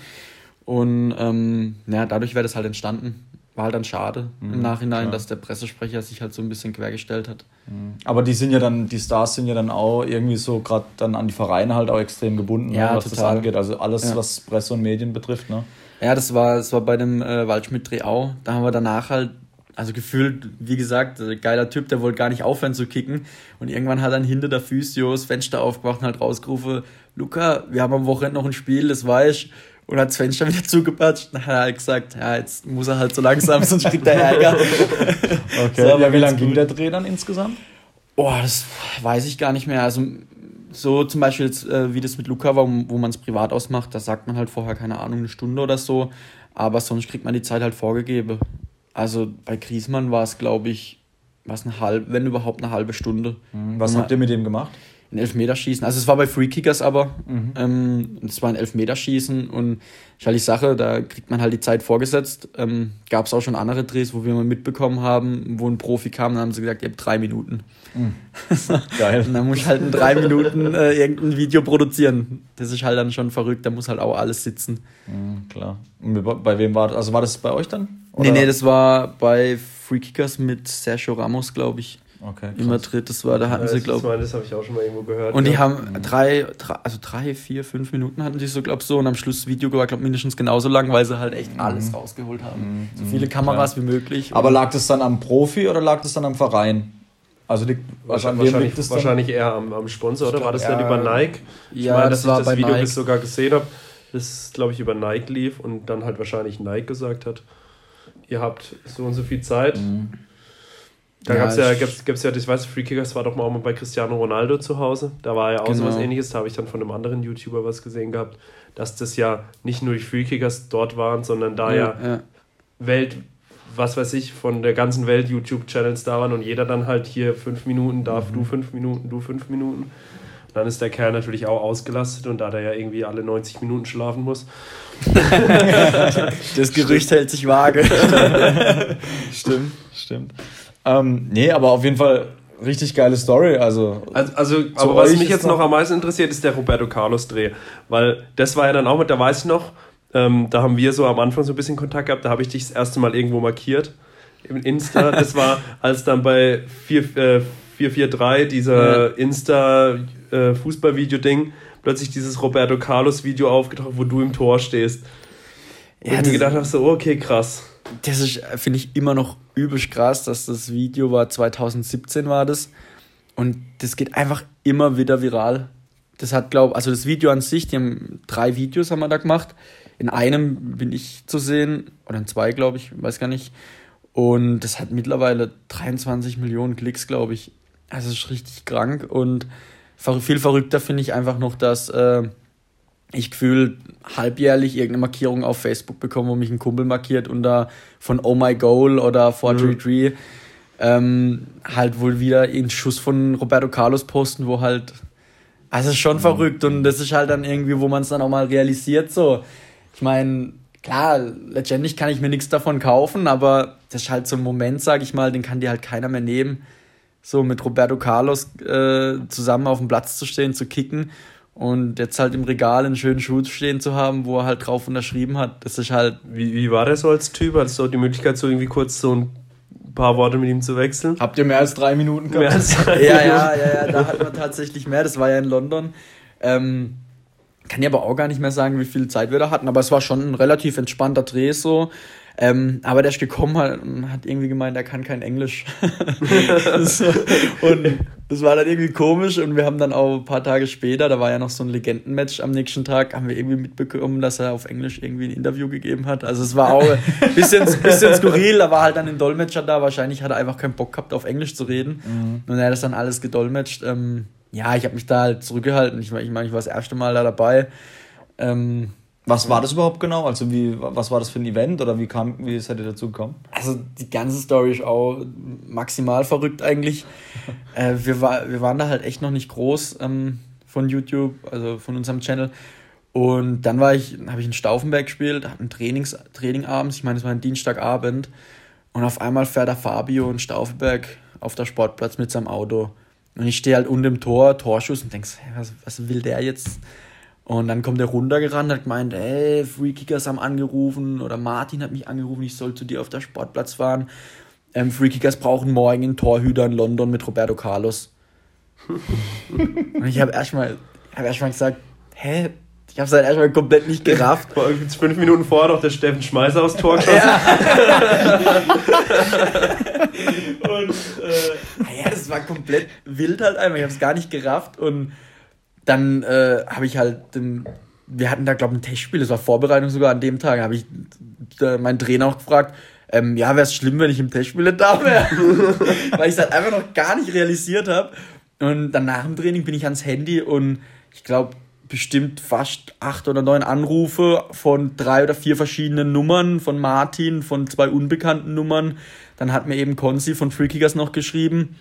Und ähm, ja, dadurch wäre das halt entstanden war halt dann schade mhm, im Nachhinein, klar. dass der Pressesprecher sich halt so ein bisschen quergestellt hat. Mhm. Aber die sind ja dann, die Stars sind ja dann auch irgendwie so gerade dann an die Vereine halt auch extrem gebunden, ja, ne, was total. das angeht. Also alles, ja. was Presse und Medien betrifft, ne? Ja, das war, das war bei dem äh, Waldschmidt-Dreh auch. Da haben wir danach halt, also gefühlt, wie gesagt, äh, geiler Typ, der wollte gar nicht aufhören zu kicken. Und irgendwann hat dann hinter der Physio das Fenster aufgemacht und halt rausgerufen, Luca, wir haben am Wochenende noch ein Spiel, das weiß ich und hat das Fenster wieder zugepatscht. Dann hat halt gesagt, ja, jetzt muss er halt so langsam, sonst kriegt er Ärger. Okay, So, aber ja, wie lange ging der Dreh dann insgesamt? Oh, das weiß ich gar nicht mehr. Also so zum Beispiel jetzt, äh, wie das mit Luca war, wo man es privat ausmacht, da sagt man halt vorher, keine Ahnung, eine Stunde oder so. Aber sonst kriegt man die Zeit halt vorgegeben. Also bei Griesmann war es, glaube ich, was eine halbe, wenn überhaupt eine halbe Stunde. Was Und habt ihr mit dem gemacht? Ein Elfmeterschießen. Also es war bei Freekickers aber. Ähm, es war ein Elfmeterschießen und ist halt die Sache, da kriegt man halt die Zeit vorgesetzt. Ähm, Gab es auch schon andere Drehs, wo wir mal mitbekommen haben, wo ein Profi kam, dann haben sie gesagt, ihr habt drei Minuten. Geil. Und dann muss ich halt in drei Minuten äh, irgendein Video produzieren. Das ist halt dann schon verrückt, da muss halt auch alles sitzen. Mhm, klar. Und bei- wem war das? Also war das bei euch dann? Nee, nee, das war bei Freekickers mit Sergio Ramos, glaube ich, Okay, in Madrid. Das war, da hatten sie, das, glaube meine, das habe ich auch schon mal irgendwo gehört. Und die ja. haben drei, drei, also drei, vier, fünf Minuten hatten die so, glaub so. Und am Schluss das Video war, glaub mindestens genauso lang, weil sie halt echt alles rausgeholt haben. so viele Kameras wie möglich. Aber lag das dann am Profi oder lag das dann am Verein? Also liegt Wahrscheinlich, wahrscheinlich, das wahrscheinlich eher am, am Sponsor, oder? War das dann ja, über Nike? Ich ja, meine, das dass war ich das bei Video Nike. bis sogar gesehen habe, das, glaube ich, über Nike lief und dann halt wahrscheinlich Nike gesagt hat, ihr habt so und so viel Zeit. Da Ja, gab's ja, gab's, gab's ja, ich weiß, Free Kickers war doch mal auch mal bei Cristiano Ronaldo zu Hause. Da war ja auch so Genau. was ähnliches. Da habe ich dann von einem anderen YouTuber was gesehen gehabt, dass das ja nicht nur die Free Kickers dort waren, sondern da ja, ja. Welt, was weiß ich, von der ganzen Welt YouTube-Channels da waren und jeder dann halt hier fünf Minuten darf, Mhm. du fünf Minuten, du fünf Minuten. Dann ist der Kerl natürlich auch ausgelastet und da der ja irgendwie alle 90 Minuten schlafen muss. Das Gerücht hält sich vage. Stimmt, stimmt. Ähm, nee, aber auf jeden Fall richtig geile Story. Also, Also, also aber was mich jetzt noch- noch am meisten interessiert, ist der Roberto Carlos Dreh. Weil das war ja dann auch mit, da weiß ich noch, ähm, da haben wir so am Anfang so ein bisschen Kontakt gehabt, da habe ich dich das erste Mal irgendwo markiert im Insta. Das war, als dann bei 4, äh, 443 dieser Insta-Fußballvideo-Ding plötzlich dieses Roberto Carlos-Video aufgetaucht, wo du im Tor stehst. Und Ja, ich mir das- gedacht habe, so, okay, krass. Das ist, finde ich, immer noch übelst krass, dass das Video war, 2017 war das. Und das geht einfach immer wieder viral. Das hat, glaube also das Video an sich, die haben drei Videos haben wir da gemacht. In einem bin ich zu sehen, oder in zwei, glaube ich, weiß gar nicht. Und das hat mittlerweile 23 Millionen Klicks, glaube ich. Also ist richtig krank. Und viel verrückter finde ich einfach noch, dass äh, ich gefühlt halbjährlich irgendeine Markierung auf Facebook bekomme, wo mich ein Kumpel markiert und da von Oh My Goal oder 433 ähm, halt wohl wieder einen Schuss von Roberto Carlos posten, wo halt also schon verrückt und das ist halt dann irgendwie, wo man es dann auch mal realisiert so. Ich meine, klar, letztendlich kann ich mir nichts davon kaufen, aber das ist halt so ein Moment, sag ich mal, den kann dir halt keiner mehr nehmen, so mit Roberto Carlos äh, zusammen auf dem Platz zu stehen, zu kicken und jetzt halt im Regal einen schönen Schuh stehen zu haben, wo er halt drauf unterschrieben hat. Das ist halt, Wie, wie war der so als Typ? Hattest du auch die Möglichkeit, so irgendwie kurz so ein paar Worte mit ihm zu wechseln? habt ihr mehr als drei Minuten Mehr als ja, ja, ja, ja, da hat man tatsächlich mehr. Das war ja in London. Ähm, kann ja aber auch gar nicht mehr sagen, wie viel Zeit wir da hatten, aber es war schon ein relativ entspannter Dreh so. Ähm, aber der ist gekommen und hat irgendwie gemeint, er kann kein Englisch. so, und das war dann irgendwie komisch und wir haben dann auch ein paar Tage später, da war ja noch so ein Legendenmatch am nächsten Tag, haben wir irgendwie mitbekommen, dass er auf Englisch irgendwie ein Interview gegeben hat. Also es war auch ein bisschen, bisschen skurril, da war halt dann ein Dolmetscher da, wahrscheinlich hat er einfach keinen Bock gehabt, auf Englisch zu reden. Und er hat das dann alles gedolmetscht. Ähm, ja, ich habe mich da halt zurückgehalten. Ich meine, ich, mein, ich war das erste Mal da dabei. Ähm, Was war das überhaupt genau? Also wie, was war das für ein Event oder wie kam, wie seid ihr dazu gekommen? Also die ganze Story ist auch maximal verrückt eigentlich. äh, wir, war, wir waren da halt echt noch nicht groß ähm, von YouTube, also von unserem Channel. Und dann war ich, habe ich in Stauffenberg gespielt, hatte ein Trainings, Training abends, ich meine, es war ein Dienstagabend. Und auf einmal fährt der Fabio in Stauffenberg auf der Sportplatz mit seinem Auto. Und ich stehe halt unter dem Tor, Torschuss und denkst, hä, was, was will der jetzt? Und dann kommt er runtergerannt, hat gemeint, ey, Free Kickers haben angerufen oder Martin hat mich angerufen, ich soll zu dir auf der Sportplatz fahren. Ähm, Free Kickers brauchen morgen einen Torhüter in London mit Roberto Carlos. und ich habe erstmal hab erst mal gesagt, hä? Ich habe es halt erstmal komplett nicht gerafft. Vor irgendwie fünf Minuten vorher noch der Steffen Schmeißer aufs Tor geschossen. Und äh, ja, das war komplett wild halt einfach. Ich habe es gar nicht gerafft. Und dann äh, habe ich halt wir hatten da, glaube ich, ein Testspiel, das war Vorbereitung sogar an dem Tag, habe ich äh, meinen Trainer auch gefragt, ähm, ja, wäre es schlimm, wenn ich im Testspiel nicht da wäre. Weil ich es halt einfach noch gar nicht realisiert habe. Und dann nach dem Training bin ich ans Handy und ich glaube, bestimmt fast acht oder neun Anrufe von drei oder vier verschiedenen Nummern, von Martin, von zwei unbekannten Nummern. Dann hat mir eben Konzi von Freakigers noch geschrieben.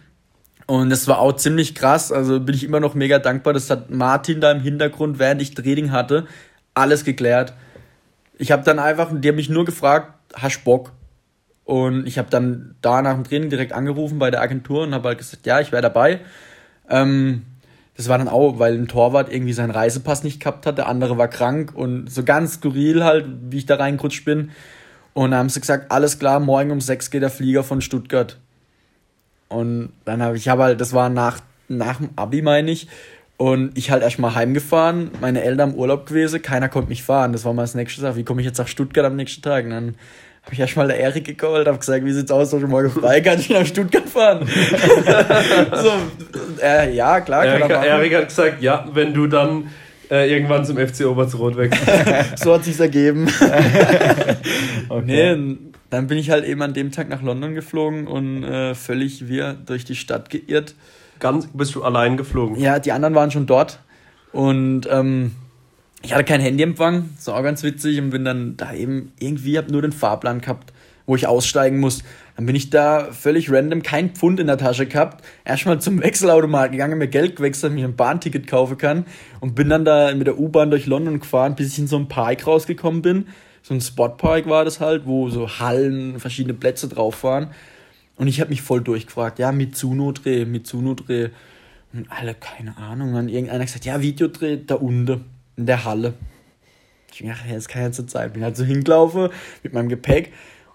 Und das war auch ziemlich krass. Also bin ich immer noch mega dankbar. Das hat Martin da im Hintergrund, während ich Training hatte, alles geklärt. Ich habe dann einfach, die haben mich nur gefragt, hast Bock? Und ich habe dann da nach dem Training direkt angerufen bei der Agentur und habe halt gesagt, ja, ich wäre dabei. Ähm, das war dann auch, weil ein Torwart irgendwie seinen Reisepass nicht gehabt hat, der andere war krank und so ganz skurril halt, wie ich da reingerutscht bin. Und dann haben sie gesagt, alles klar, morgen um sechs geht der Flieger von Stuttgart. Und dann habe ich habe halt, das war nach, nach dem Abi, meine ich, und ich halt erstmal heimgefahren, meine Eltern im Urlaub gewesen, keiner konnte mich fahren. Das war mal das nächste Tag. Wie komme ich jetzt nach Stuttgart am nächsten Tag? Und dann habe ich erstmal der Erik gecallt, habe gesagt, wie sieht's aus, ich morgen frei, kann ich nach Stuttgart fahren? so, äh, ja, klar, kann Erik, Erik hat gesagt, ja, wenn du dann äh, irgendwann zum FC Obertsrot wechselst. so hat sich's ergeben. okay. Nee, dann bin ich halt eben an dem Tag nach London geflogen und äh, völlig wir durch die Stadt geirrt. Ganz, bist du allein geflogen? Ja, die anderen waren schon dort und ähm, ich hatte keinen Handyempfang, das war auch ganz witzig und bin dann da eben irgendwie, hab nur den Fahrplan gehabt, wo ich aussteigen muss. Dann bin ich da völlig random, kein Pfund in der Tasche gehabt, erstmal zum Wechselautomat gegangen, mir Geld gewechselt, damit ich ein Bahnticket kaufen kann und bin dann da mit der U-Bahn durch London gefahren, bis ich in so einen Park rausgekommen bin. So ein Spotpark war das halt, wo so Hallen, verschiedene Plätze drauf waren. Und ich habe mich voll durchgefragt, ja, Mitsuno-Dreh, Mitsuno-Dreh. Und alle, keine Ahnung, dann irgendeiner gesagt, ja, Videodreh da unten in der Halle. Ich dachte, ja, das kann ja zur Zeit. Bin halt so hingelaufen mit meinem Gepäck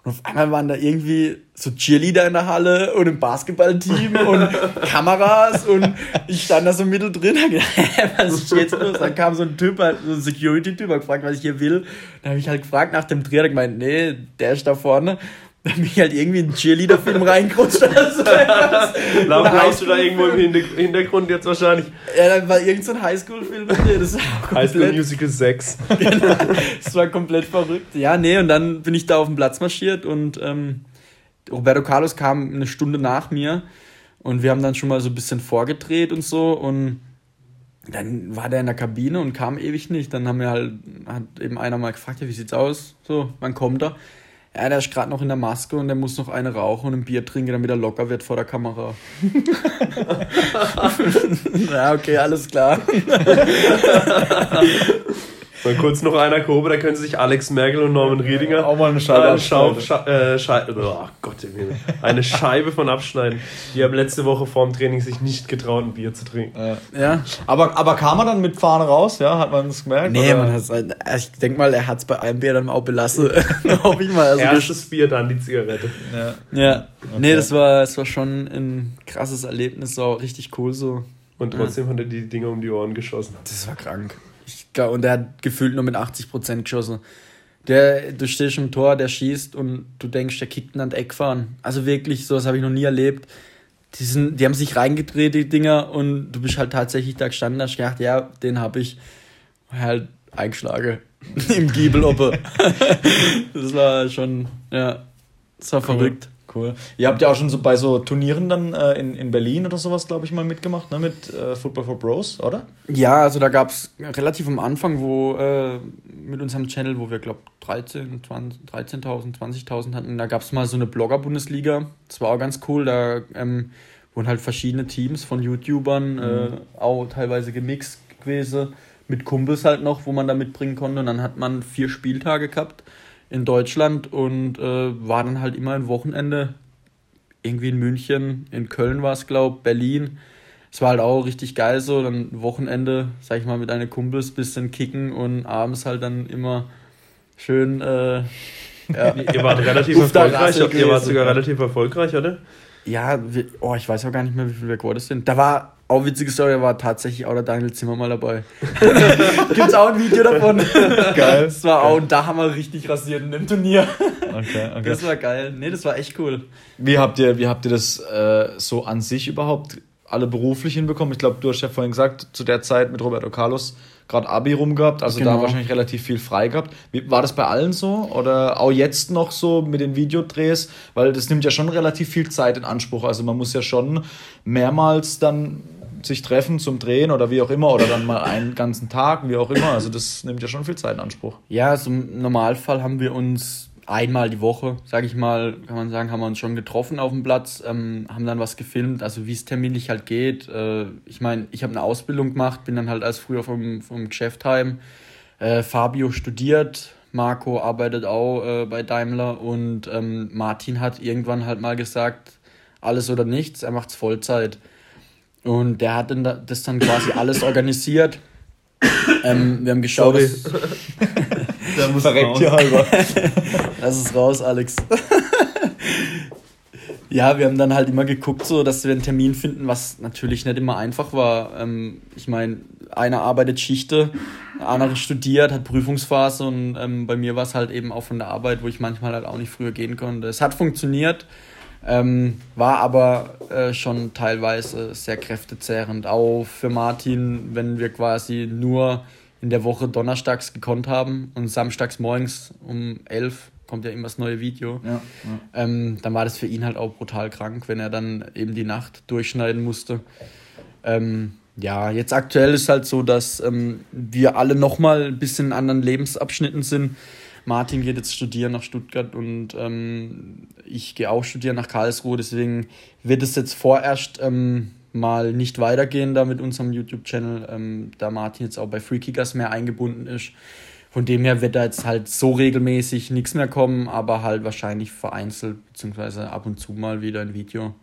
und auf einmal waren da irgendwie so Cheerleader in der Halle und ein Basketballteam und Kameras und ich stand da so mittendrin und gedacht, was ist jetzt los? Dann kam so ein Typ, halt, so ein Security-Typ, hat gefragt, was ich hier will. Dann habe ich halt gefragt nach dem Dreh, hat gemeint, nee, der ist da vorne. Dann bin ich halt irgendwie in einen Cheerleader-Film reingerutscht so. Laufst du da irgendwo im Hintergrund jetzt wahrscheinlich? Ja, dann war irgend so ein Highschool-Film. Highschool Musical 6. genau, das war komplett verrückt. Ja, nee, und dann bin ich da auf den Platz marschiert und ähm, Roberto Carlos kam eine Stunde nach mir und wir haben dann schon mal so ein bisschen vorgedreht und so und dann war der in der Kabine und kam ewig nicht. Dann haben wir halt, hat eben einer mal gefragt, ja, wie sieht's aus? So, wann kommt er? Ja, der ist gerade noch in der Maske und der muss noch eine rauchen und ein Bier trinken, damit er locker wird vor der Kamera. ja, okay, alles klar. Mal kurz noch einer Kurve, da können sich Alex Merkel und Norman Riedinger auch mal eine Scheibe, eine Schau, Scha äh, Scheibe oh Gott, eine Scheibe von abschneiden. Die haben letzte Woche vorm Training sich nicht getraut, ein Bier zu trinken. Ja. ja. Aber, aber kam er dann mit Fahne raus? Ja, hat man es gemerkt? Nee, oder? man hat's, also ich denke mal, er hat es bei einem Bier dann auch belassen. Hoffe ich mal. Also Erstes Bier, dann die Zigarette. Ja. ja. Okay. Nee, das war, das war schon ein krasses Erlebnis, so richtig cool so. Und trotzdem ja. hat er die Dinger um die Ohren geschossen. Das war krank und der hat gefühlt nur mit 80% geschossen. Der, du stehst im Tor, der schießt und du denkst, der kickt ihn an Eck fahren. Also wirklich, sowas habe ich noch nie erlebt. Die, sind, die haben sich reingedreht, die Dinger, und du bist halt tatsächlich da gestanden, hast gedacht, ja, den habe ich halt eingeschlagen. Im Giebel oppe. das war schon, ja, das war cool. verrückt. Cool. Ihr habt ja auch schon so bei so Turnieren dann äh, in, in Berlin oder sowas, glaube ich, mal mitgemacht, ne? mit äh, Football for Bros, oder? Ja, also da gab es relativ am Anfang, wo äh, mit unserem Channel, wo wir, glaube 13.000, 13 20.000 hatten, da gab es mal so eine Blogger-Bundesliga. Das war auch ganz cool. Da ähm, wurden halt verschiedene Teams von YouTubern, äh, mhm. auch teilweise gemixt gewesen, mit Kumpels halt noch, wo man da mitbringen konnte. Und dann hat man vier Spieltage gehabt in Deutschland und äh, war dann halt immer ein Wochenende. Irgendwie in München, in Köln war es, glaube Berlin. Es war halt auch richtig geil so. Dann Wochenende, sag ich mal, mit deinen Kumpels bisschen kicken und abends halt dann immer schön. Äh, ja. ihr wart relativ erfolgreich, ihr wart sogar relativ erfolgreich, oder? Ja, wir, oh, ich weiß auch gar nicht mehr, wie viele wir geworden sind. Da war auch witzige Story, war tatsächlich auch der Daniel Zimmer mal dabei. Gibt's auch ein Video davon. Geil. Das war auch, und da haben wir richtig rasiert in dem Turnier. Okay, okay. Das war geil. Nee, das war echt cool. Wie habt ihr, wie habt ihr das äh, so an sich überhaupt alle beruflich hinbekommen? Ich glaube, du hast ja vorhin gesagt, zu der Zeit mit Roberto Carlos gerade Abi rum gehabt, also Genau. da wahrscheinlich relativ viel frei gehabt. Wie, war das bei allen so oder auch jetzt noch so mit den Videodrehs? Weil das nimmt ja schon relativ viel Zeit in Anspruch. Also man muss ja schon mehrmals dann sich treffen zum Drehen oder wie auch immer oder dann mal einen ganzen Tag, wie auch immer. Also das nimmt ja schon viel Zeit in Anspruch. Ja, also im Normalfall haben wir uns einmal die Woche, sage ich mal, kann man sagen, haben wir uns schon getroffen auf dem Platz, ähm, haben dann was gefilmt, also wie es terminlich halt geht. Äh, ich meine, ich habe eine Ausbildung gemacht, bin dann halt als früher vom, vom Geschäft heim. Äh, Fabio studiert, Marco arbeitet auch äh, bei Daimler und ähm, Martin hat irgendwann halt mal gesagt, alles oder nichts, er macht's Vollzeit. Und der hat dann da, das dann quasi alles organisiert. Ähm, wir haben geschaut, Sorry. dass, Da muss Verreckt raus. hier halber. Lass es raus, Alex. ja, wir haben dann halt immer geguckt, so, dass wir einen Termin finden, was natürlich nicht immer einfach war. Ähm, ich meine, einer arbeitet Schichte, der andere studiert, hat Prüfungsphase und ähm, bei mir war es halt eben auch von der Arbeit, wo ich manchmal halt auch nicht früher gehen konnte. Es hat funktioniert, ähm, war aber äh, schon teilweise sehr kräftezehrend. Auch für Martin, wenn wir quasi nur in der Woche donnerstags gekonnt haben und samstags morgens um 11 kommt ja immer das neue Video. Ja, ja. Ähm, dann war das für ihn halt auch brutal krank, wenn er dann eben die Nacht durchschneiden musste. Ähm, ja, jetzt aktuell ist halt so, dass ähm, wir alle nochmal ein bisschen in anderen Lebensabschnitten sind. Martin geht jetzt studieren nach Stuttgart und ähm, ich gehe auch studieren nach Karlsruhe. Deswegen wird es jetzt vorerst ähm, mal nicht weitergehen da mit unserem YouTube-Channel, ähm, da Martin jetzt auch bei Freekickers mehr eingebunden ist. Von dem her wird da jetzt halt so regelmäßig nichts mehr kommen, aber halt wahrscheinlich vereinzelt, beziehungsweise ab und zu mal wieder ein Video.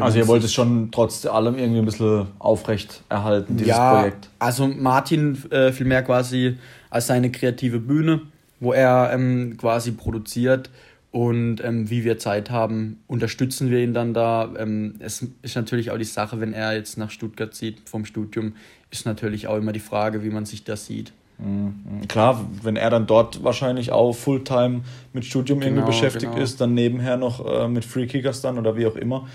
Also ihr wollt es schon trotz allem irgendwie ein bisschen aufrecht erhalten, dieses ja, Projekt. also Martin äh, vielmehr quasi als seine kreative Bühne, wo er ähm, quasi produziert und ähm, wie wir Zeit haben, unterstützen wir ihn dann da. Ähm, es ist natürlich auch die Sache, wenn er jetzt nach Stuttgart zieht vom Studium, ist natürlich auch immer die Frage, wie man sich das sieht. Klar, wenn er dann dort wahrscheinlich auch Fulltime mit Studium irgendwie Genau, beschäftigt genau. ist, dann nebenher noch äh, mit Freekickers dann oder wie auch immer.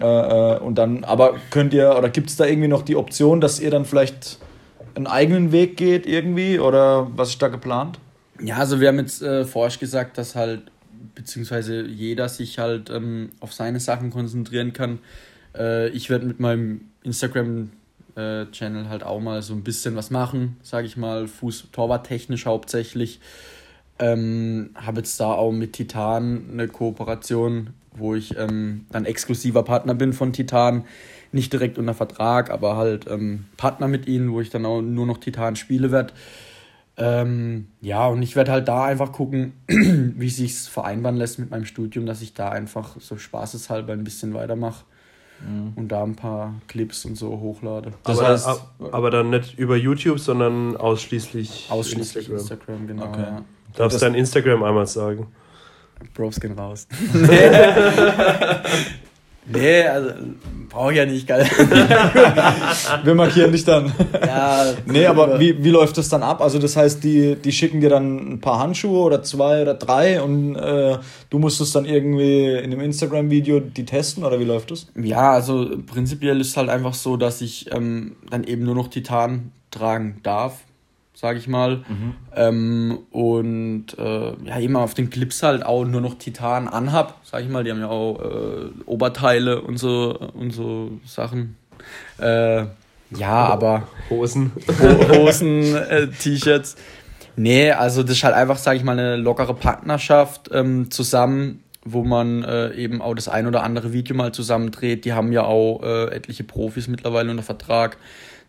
Äh, äh, und dann, aber könnt ihr, oder gibt es da irgendwie noch die Option, dass ihr dann vielleicht einen eigenen Weg geht irgendwie? Oder was ist da geplant? Ja, also wir haben jetzt äh, vorher gesagt, dass halt, beziehungsweise jeder sich halt ähm, auf seine Sachen konzentrieren kann. Äh, ich werde mit meinem Instagram-Channel halt auch mal so ein bisschen was machen, sage ich mal, Fuß-Torwart-technisch hauptsächlich. Ähm, habe jetzt da auch mit Titan eine Kooperation, wo ich ähm, dann exklusiver Partner bin von Titan. Nicht direkt unter Vertrag, aber halt ähm, Partner mit ihnen, wo ich dann auch nur noch Titan spiele werde. Ähm, ja, und ich werde halt da einfach gucken, wie sich's vereinbaren lässt mit meinem Studium, dass ich da einfach so spaßeshalber ein bisschen weitermache und da ein paar Clips und so hochlade. Das aber, heißt- ab- aber dann nicht über YouTube, sondern ausschließlich, Ausschließlich Instagram. Instagram, genau. Okay. Ja. Darfst dein Instagram einmal sagen? Bros gehen raus. nee, also brauche ich ja nicht, geil. Wir markieren dich dann. ja, Nee, aber wie, wie läuft das dann ab? Also das heißt, die, die schicken dir dann ein paar Handschuhe oder zwei oder drei und äh, du musst es dann irgendwie in dem Instagram-Video die testen oder wie läuft das? Ja, also prinzipiell ist es halt einfach so, dass ich ähm, dann eben nur noch Titan tragen darf, sage ich mal. Ähm, und äh, ja, eben auf den Clips halt auch nur noch Titan anhab, sage ich mal. Die haben ja auch äh, Oberteile und so, und so Sachen. Äh, ja, aber Hosen. Ho- Hosen, äh, T-Shirts. Nee, also das ist halt einfach, sage ich mal, eine lockere Partnerschaft ähm, zusammen, wo man äh, eben auch das ein oder andere Video mal zusammen dreht. Die haben ja auch äh, etliche Profis mittlerweile unter Vertrag,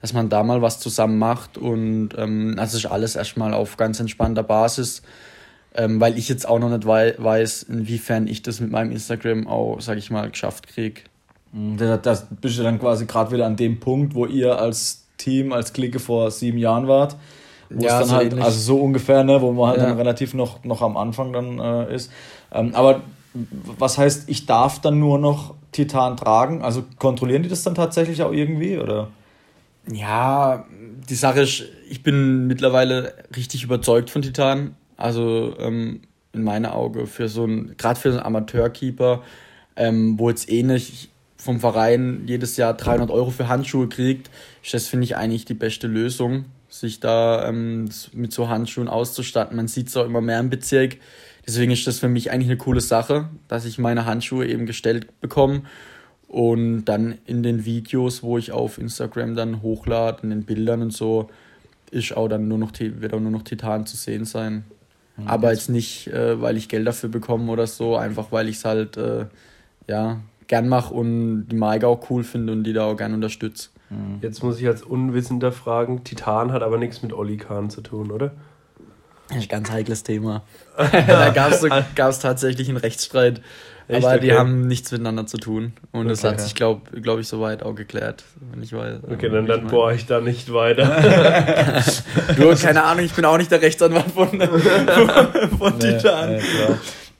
dass man da mal was zusammen macht. Und ähm, das ist alles erstmal auf ganz entspannter Basis, ähm, weil ich jetzt auch noch nicht wei weiß, inwiefern ich das mit meinem Instagram auch, sage ich mal, geschafft kriege. Da, das bist du dann quasi gerade wieder an dem Punkt, wo ihr als Team, als Clique vor sieben Jahren wart. Wo Ja, es dann so halt, also so ungefähr, ne, wo man halt Ja. dann relativ noch, noch am Anfang dann äh, ist. Ähm, aber was heißt, ich darf dann nur noch Titan tragen? Also kontrollieren die das dann tatsächlich auch irgendwie? Oder? Ja, die Sache ist, ich bin mittlerweile richtig überzeugt von Titan. Also ähm, in meiner Auge für so ein, gerade für so einen Amateurkeeper, ähm, wo jetzt eh nicht vom Verein jedes Jahr 300 Euro für Handschuhe kriegt, ist das, finde ich, eigentlich die beste Lösung. sich da ähm, mit so Handschuhen auszustatten. Man sieht es auch immer mehr im Bezirk. Deswegen ist das für mich eigentlich eine coole Sache, dass ich meine Handschuhe eben gestellt bekomme und dann in den Videos, wo ich auf Instagram dann hochlade, in den Bildern und so, ist auch dann nur noch, wird auch nur noch Titan zu sehen sein. Mhm. Aber jetzt nicht, äh, weil ich Geld dafür bekomme oder so, einfach weil ich es halt äh, ja, gern mache und die Maike auch cool finde und die da auch gern unterstütze. Mhm. Jetzt muss ich als Unwissender fragen, Titan hat aber nichts mit Olli Kahn zu tun, oder? Ein ganz heikles Thema. da gab es so, tatsächlich einen Rechtsstreit. Echt? Aber okay. die haben nichts miteinander zu tun. Und okay, das hat sich, glaube glaub ich, soweit auch geklärt, wenn ich weiß. Okay, dann, dann bohre ich da nicht weiter. du, keine Ahnung, ich bin auch nicht der Rechtsanwalt von, von, von Titan. Nee,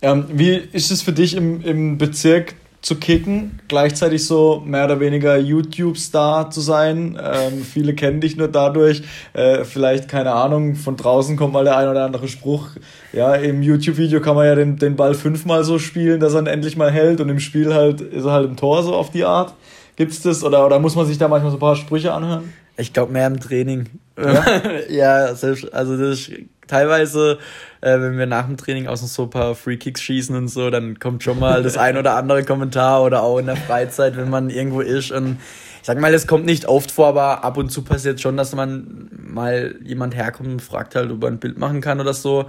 ähm, wie ist es für dich im, im Bezirk zu kicken, gleichzeitig so mehr oder weniger YouTube-Star zu sein. Ähm, viele kennen dich nur dadurch. Äh, vielleicht, keine Ahnung, von draußen kommt mal der ein oder andere Spruch. Ja, im YouTube-Video kann man ja den, den Ball fünfmal so spielen, dass er ihn endlich mal hält und im Spiel halt ist er halt im Tor so auf die Art. Gibt's das oder, oder muss man sich da manchmal so ein paar Sprüche anhören? Ich glaube mehr im Training. Ja, ja selbst, also das ist teilweise, äh, wenn wir nach dem Training aus so ein paar Free Kicks schießen und so, dann kommt schon mal das ein oder andere Kommentar oder auch in der Freizeit, wenn man irgendwo ist und ich sag mal, das kommt nicht oft vor, aber ab und zu passiert schon, dass man mal jemand herkommt und fragt halt, ob er ein Bild machen kann oder so.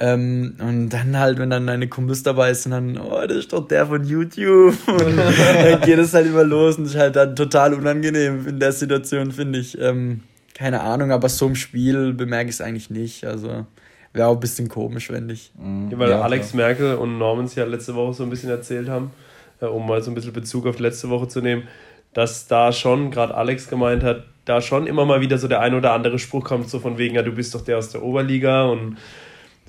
Ähm, und dann halt, wenn dann deine Kumpels dabei sind, dann, oh, das ist doch der von YouTube. Und dann geht es halt immer los und ist halt dann total unangenehm in der Situation, finde ich. Ähm, keine Ahnung, aber so im Spiel bemerke ich es eigentlich nicht. Also wäre auch ein bisschen komisch, wenn ich. Mhm. Ja, weil ja, Alex klar. Merkel und Normans ja letzte Woche so ein bisschen erzählt haben, äh, um mal so ein bisschen Bezug auf letzte Woche zu nehmen, dass da schon, gerade Alex gemeint hat, da schon immer mal wieder so der ein oder andere Spruch kommt, so von wegen, ja, du bist doch der aus der Oberliga und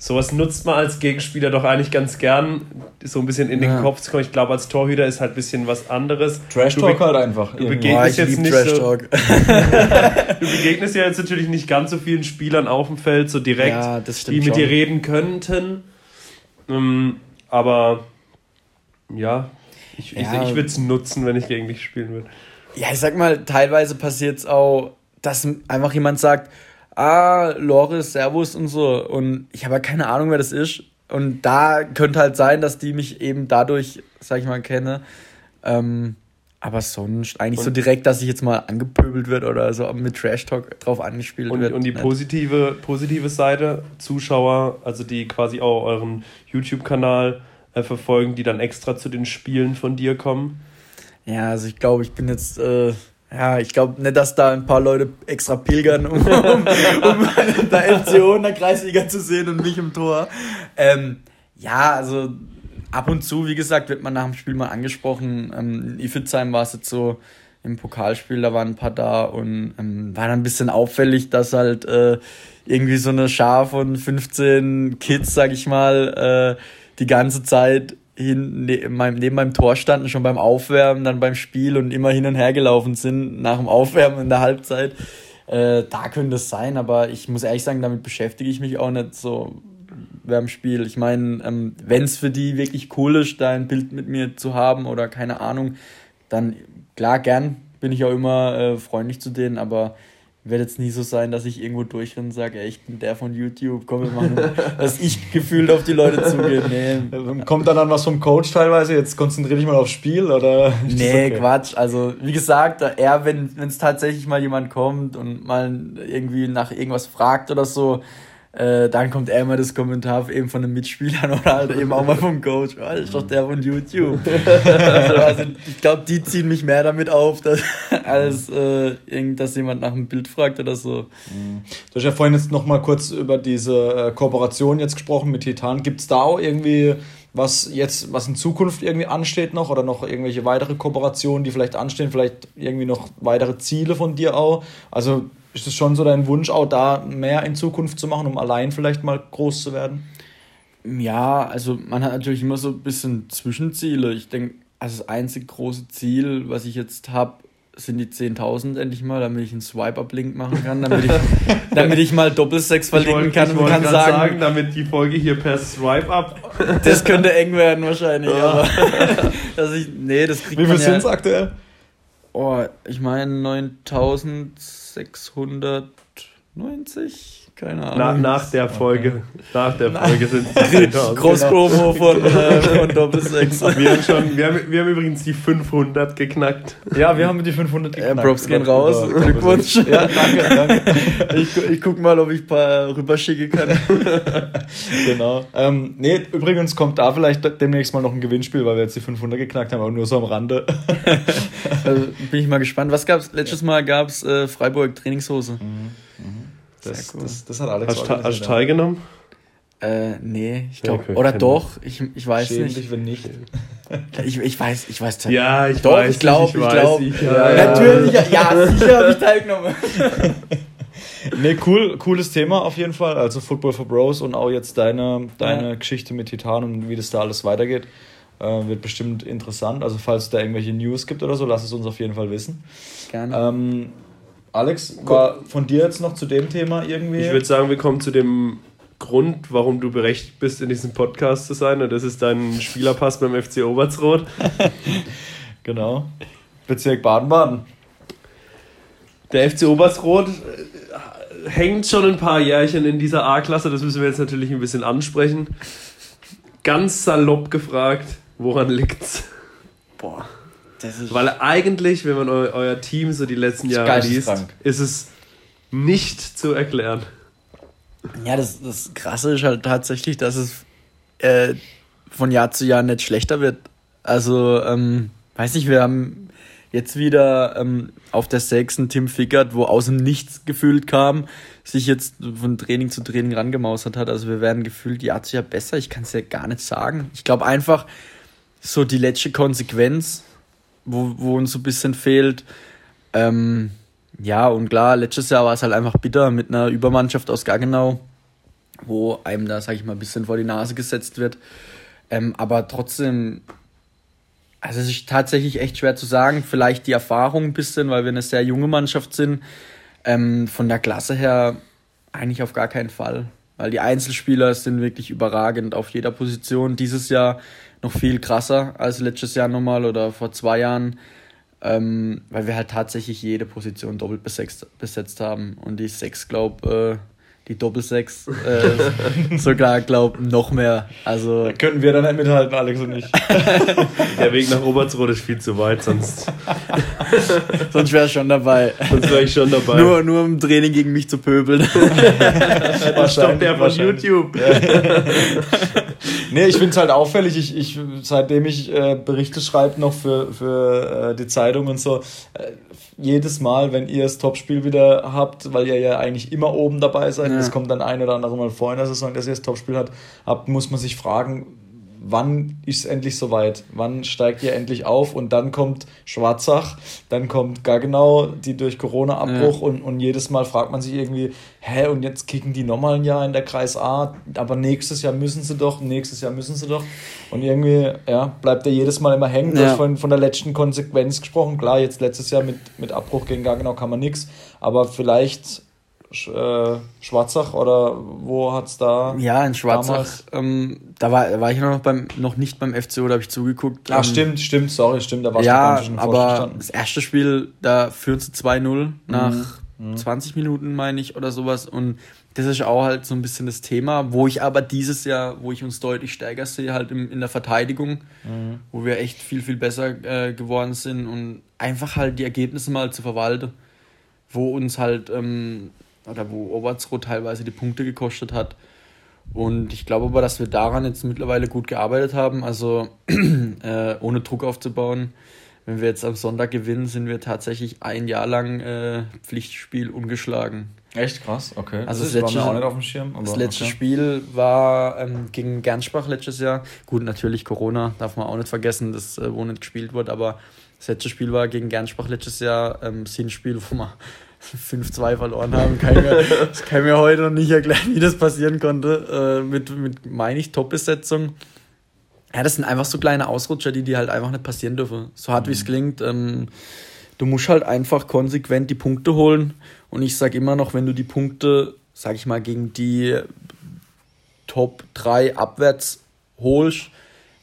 sowas nutzt man als Gegenspieler doch eigentlich ganz gern, so ein bisschen in den ja. Kopf zu kommen. Ich glaube, als Torhüter ist halt ein bisschen was anderes. Trash Talk halt einfach. Du begegnest oh, jetzt nicht so, du begegnest ja jetzt natürlich nicht ganz so vielen Spielern auf dem Feld so direkt, ja, die mit schon. dir reden könnten. Ähm, aber ja, ich, ja. ich, ich würde es nutzen, wenn ich gegen dich spielen würde. Ja, ich sag mal, teilweise passiert es auch, dass einfach jemand sagt, ah, Loris, Servus und so. Und ich habe ja keine Ahnung, wer das ist. Und da könnte halt sein, dass die mich eben dadurch, sag ich mal, kenne. Ähm, aber sonst eigentlich und so direkt, dass ich jetzt mal angepöbelt wird oder so mit Trash Talk drauf angespielt und, wird. Und die positive, positive Seite, Zuschauer, also die quasi auch euren YouTube-Kanal äh, verfolgen, die dann extra zu den Spielen von dir kommen. Ja, also ich glaube, ich bin jetzt äh, ja, ich glaube nicht, dass da ein paar Leute extra pilgern, um, um, um der FCO in der Kreisliga zu sehen und mich im Tor. Ähm, ja, also ab und zu, wie gesagt, wird man nach dem Spiel mal angesprochen. Ähm, in Iffelsheim war es jetzt so im Pokalspiel, da waren ein paar da und ähm, war dann ein bisschen auffällig, dass halt äh, irgendwie so eine Schar von 15 Kids, sag ich mal, äh, die ganze Zeit hin, ne, neben meinem Tor standen, schon beim Aufwärmen, dann beim Spiel und immer hin und her gelaufen sind nach dem Aufwärmen in der Halbzeit. Äh, da könnte es sein, aber ich muss ehrlich sagen, damit beschäftige ich mich auch nicht so beim Spiel. Ich meine, ähm, wenn es für die wirklich cool ist, da ein Bild mit mir zu haben oder keine Ahnung, dann klar, gern bin ich auch immer äh, freundlich zu denen, aber wird jetzt nie so sein, dass ich irgendwo durchrenne und sage, ey, ich bin der von YouTube, komm, wir machen, dass ich gefühlt auf die Leute zugehe. Nee. Kommt dann dann was vom Coach teilweise, jetzt konzentriere dich mal aufs Spiel, oder? Nee, okay? Quatsch. Also, wie gesagt, eher, wenn es tatsächlich mal jemand kommt und mal irgendwie nach irgendwas fragt oder so, äh, dann kommt immer das Kommentar eben von den Mitspielern oder halt eben auch mal vom Coach. Oh, das ist doch der von YouTube. also, also, ich glaube, die ziehen mich mehr damit auf, dass, als äh, dass jemand nach einem Bild fragt oder so. Du hast ja vorhin jetzt noch mal kurz über diese äh, Kooperation jetzt gesprochen mit Titan. Gibt es da auch irgendwie was jetzt, was in Zukunft irgendwie ansteht noch oder noch irgendwelche weitere Kooperationen, die vielleicht anstehen, vielleicht irgendwie noch weitere Ziele von dir auch? Also ist es schon so dein Wunsch, auch da mehr in Zukunft zu machen, um allein vielleicht mal groß zu werden? Ja, also man hat natürlich immer so ein bisschen Zwischenziele. Ich denke, also das einzige große Ziel, was ich jetzt habe, sind die 10.000 endlich mal, damit ich einen Swipe-Up-Link machen kann, damit ich, damit ich mal Doppelsex verlinken kann und kann sagen, sagen, damit die Folge hier per Swipe-Up. Das könnte eng werden wahrscheinlich, ja. aber dass ich, nee, das kriegt Wie viel sind es aktuell? Oh, ich meine 9.000 600 90? Keine Ahnung. Na, nach der Folge. Nach der Folge sind es 10.000. Großpromo von, äh, von Doppelsechs. Wir haben, schon, wir, haben, wir haben übrigens die 500 geknackt. Ja, wir haben die 500 Äh, Props gehen raus. Glückwunsch. Ja, danke, danke. Ich, ich guck mal, ob ich ein paar rüberschicken kann. genau. Ähm, nee, übrigens kommt da vielleicht demnächst mal noch ein Gewinnspiel, weil wir jetzt die 500 geknackt haben, aber nur so am Rande. Also, bin ich mal gespannt. Was gab's? Letztes Mal gab's äh, Freiburg Trainingshose. Das, cool. das, das hat Alex Hast du hast du teilgenommen? Äh, nee, ich glaube. Okay, oder doch, ich, ich ja. weiß Schäm nicht. dich, wenn nicht. Ich, ich weiß, ich weiß Ja, ich Doch, weiß. ich glaube, ich, weiß, glaube. ich- Ja, ja. Natürlich, ja, ja sicher habe ich teilgenommen. Nee, cool, cooles Thema auf jeden Fall. Also Football for Bros und auch jetzt deine, deine Geschichte mit Titan und wie das da alles weitergeht. Äh, wird bestimmt interessant. Also falls es da irgendwelche News gibt oder so, lass es uns auf jeden Fall wissen. Gerne. Ähm, Alex, war von dir jetzt noch zu dem Thema irgendwie? Ich würde sagen, wir kommen zu dem Grund, warum du berechtigt bist, in diesem Podcast zu sein. Und das ist dein Spielerpass beim FC Obertsroth. genau. Bezirk Baden-Baden. Der FC Obertsroth äh, hängt schon ein paar Jährchen in dieser A-Klasse. Das müssen wir jetzt natürlich ein bisschen ansprechen. Ganz salopp gefragt, woran liegt's? Boah. Weil eigentlich, wenn man eu euer Team so die letzten Jahre liest, ist es nicht zu erklären. Ja, das, das Krasse ist halt tatsächlich, dass es äh, von Jahr zu Jahr nicht schlechter wird. Also, ähm, weiß nicht, wir haben jetzt wieder ähm, auf der sechsten Tim Fickert, wo aus dem Nichts gefühlt kam, sich jetzt von Training zu Training rangemausert hat. Also wir werden gefühlt Jahr zu Jahr besser. Ich kann es ja gar nicht sagen. Ich glaube einfach, so die letzte Konsequenz, wo, wo uns so ein bisschen fehlt. Ähm, ja, und klar, letztes Jahr war es halt einfach bitter mit einer Übermannschaft aus Gaggenau, wo einem da, sag ich mal, ein bisschen vor die Nase gesetzt wird. Ähm, aber trotzdem, also es ist tatsächlich echt schwer zu sagen. Vielleicht die Erfahrung ein bisschen, weil wir eine sehr junge Mannschaft sind. Ähm, von der Klasse her eigentlich auf gar keinen Fall. Weil die Einzelspieler sind wirklich überragend auf jeder Position. Dieses Jahr noch viel krasser als letztes Jahr nochmal oder vor zwei Jahren. Ähm, weil wir halt tatsächlich jede Position doppelt besetzt, besetzt haben. Und die Sechs, glaub, äh, die Doppelsechs äh, sogar, glaub, noch mehr. Also, Könnten wir dann nicht mithalten, Alex und ich. Der Weg nach Obertsroth ist viel zu weit, sonst, sonst wäre schon dabei. sonst wäre ich schon dabei. Nur, nur im Training gegen mich zu pöbeln. das stoppt der von. YouTube. Nee, ich finde es halt auffällig. Ich, ich, seitdem ich äh, Berichte schreibe noch für, für äh, die Zeitung und so, äh, jedes Mal, wenn ihr das Topspiel wieder habt, weil ihr ja eigentlich immer oben dabei seid, Ja. das kommt dann ein oder andere Mal vor in der Saison, dass ihr das Topspiel habt, habt, muss man sich fragen, wann ist es endlich soweit? Wann steigt ihr endlich auf? Und dann kommt Schwarzach, dann kommt Gaggenau, die durch Corona-Abbruch und, und jedes Mal fragt man sich irgendwie, hä, und jetzt kicken die nochmal ein Jahr in der Kreis A, aber nächstes Jahr müssen sie doch, nächstes Jahr müssen sie doch. Und irgendwie, ja, bleibt er jedes Mal immer hängen. Du Ja. hast von, von der letzten Konsequenz gesprochen. Klar, jetzt letztes Jahr mit, mit Abbruch gegen Gaggenau kann man nichts, aber vielleicht Sch- äh, Schwarzach oder wo hat's da? Ja, in Schwarzach. Ähm, da war, war ich noch, beim, noch nicht beim FCO, da habe ich zugeguckt. Ach, Ähm, stimmt, stimmt, sorry, stimmt, da warst du Ja, schon aber das erste Spiel, da führt sie 2-0 nach Mhm. 20 Minuten, meine ich, oder sowas. Und das ist auch halt so ein bisschen das Thema, wo ich aber dieses Jahr, wo ich uns deutlich stärker sehe, halt im, in der Verteidigung, Mhm. wo wir echt viel, viel besser äh, geworden sind und einfach halt die Ergebnisse mal zu verwalten, wo uns halt, ähm, oder wo Obertsroth teilweise die Punkte gekostet hat. Und ich glaube aber, dass wir daran jetzt mittlerweile gut gearbeitet haben, also äh, ohne Druck aufzubauen. Wenn wir jetzt am Sonntag gewinnen, sind wir tatsächlich ein Jahr lang äh, Pflichtspiel ungeschlagen. Echt krass, okay. Also das das letzte- auch nicht auf dem Schirm. Das letzte okay. Spiel war ähm, gegen Gernsbach letztes Jahr. Gut, natürlich Corona, darf man auch nicht vergessen, das, äh, wo nicht gespielt wird, aber das letzte Spiel war gegen Gernsbach letztes Jahr, ähm, Sinnspiel, wo wir 5-2 verloren haben. Kann ich mir, das kann ich mir heute noch nicht erklären, wie das passieren konnte. Äh, mit, mit meine ich, Top-Besetzung. Ja, das sind einfach so kleine Ausrutscher, die, die halt einfach nicht passieren dürfen. So hart wie es klingt. Ähm, du musst halt einfach konsequent die Punkte holen. Und ich sag immer noch, wenn du die Punkte, sag ich mal, gegen die Top 3 abwärts holst,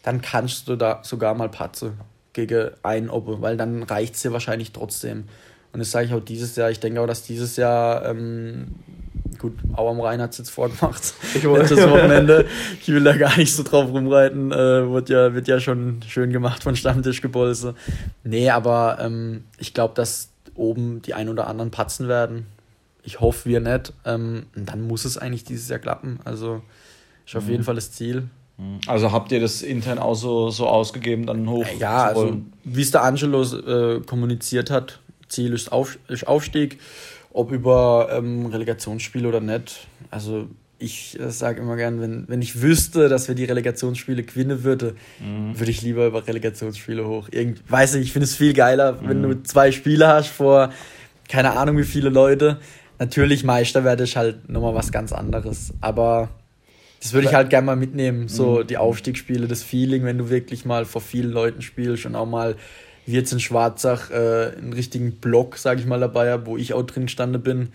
dann kannst du da sogar mal patze gegen einen Oppe, weil dann reicht es dir wahrscheinlich trotzdem. Und das sage ich auch dieses Jahr. Ich denke auch, dass dieses Jahr, ähm, gut, Au am Rhein hat es jetzt vorgemacht. Ich letztes Wochenende. Ich will da gar nicht so drauf rumreiten. Äh, wird, ja, wird ja schon schön gemacht von Stammtischgebolse. Nee, aber ähm, ich glaube, dass oben die ein oder anderen patzen werden. Ich hoffe, wir nicht. Ähm, dann muss es eigentlich dieses Jahr klappen. Also ist auf mhm. jeden Fall das Ziel. Mhm. Also habt ihr das intern auch so, so ausgegeben, dann hoch? Ja, also wie es der Angelo äh, kommuniziert hat, Ziel ist, Auf, ist Aufstieg, ob über ähm, Relegationsspiele oder nicht. Also ich äh, sage immer gern, wenn, wenn ich wüsste, dass wir die Relegationsspiele gewinnen würde, mhm. würde ich lieber über Relegationsspiele hoch. Irgend, weiß nicht, ich finde es viel geiler, mhm. wenn du zwei Spiele hast vor keine Ahnung wie viele Leute. Natürlich Meister werde ich halt nochmal was ganz anderes. Aber das würde ich halt gerne mal mitnehmen, so mhm. die Aufstiegsspiele, das Feeling, wenn du wirklich mal vor vielen Leuten spielst und auch mal wie jetzt in Schwarzach äh, einen richtigen Block, sage ich mal, dabei habe, wo ich auch drin stande bin.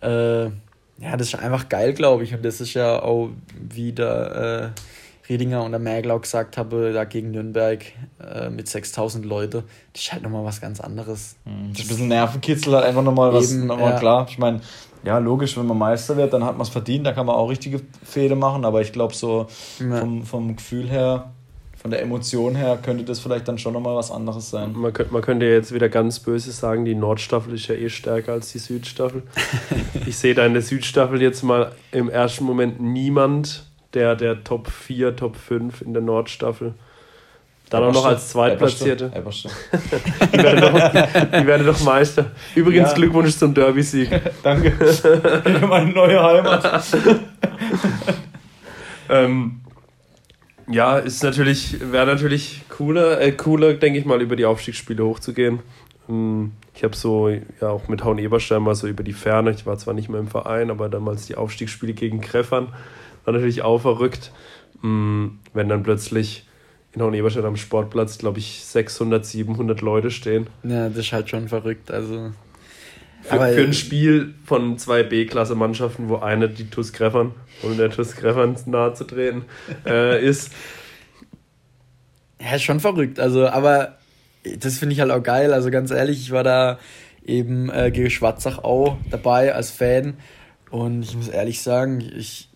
Äh, ja, das ist einfach geil, glaube ich. Und das ist ja auch, wie der äh, Riedinger und der auch gesagt habe, da gegen Nürnberg äh, mit 6000 Leute, das ist halt nochmal was ganz anderes. Mhm. Das ist ein bisschen Nervenkitzel, halt einfach nochmal was, nochmal ja. klar. Ich meine, ja, logisch, wenn man Meister wird, dann hat man es verdient, da kann man auch richtige Fehde machen, aber ich glaube, so ja. vom, vom Gefühl her, von der Emotion her, könnte das vielleicht dann schon nochmal was anderes sein. Man könnte, man könnte jetzt wieder ganz böse sagen, die Nordstaffel ist ja eh stärker als die Südstaffel. ich sehe da in der Südstaffel jetzt mal im ersten Moment niemand, der der Top 4, Top 5 in der Nordstaffel dann auch noch als Zweitplatzierte. die, werden doch, die werden doch Meister. Übrigens ja. Glückwunsch zum Derby-Sieg. Danke. Für meine neue Heimat. ähm, ja, ist natürlich, wäre natürlich cooler, äh, cooler, denke ich mal, über die Aufstiegsspiele hochzugehen. Ähm, ich habe so, ja, auch mit Hauen Eberstein mal so über die Ferne, ich war zwar nicht mehr im Verein, aber damals die Aufstiegsspiele gegen Kreffern, war natürlich auch verrückt, ähm, wenn dann plötzlich in Hohen-Eberstadt am Sportplatz, glaube ich, 600, 700 Leute stehen. Ja, das ist halt schon verrückt. Also, für, aber, für ein Spiel von zwei B-Klasse-Mannschaften, wo eine die TuS Greffern, um der TuS Greffern nahe zu treten, äh, ist. Ja, ist schon verrückt. Also, aber das finde ich halt auch geil. Also ganz ehrlich, ich war da eben äh, gegen Schwarzach auch dabei als Fan. Und ich muss ehrlich sagen, ich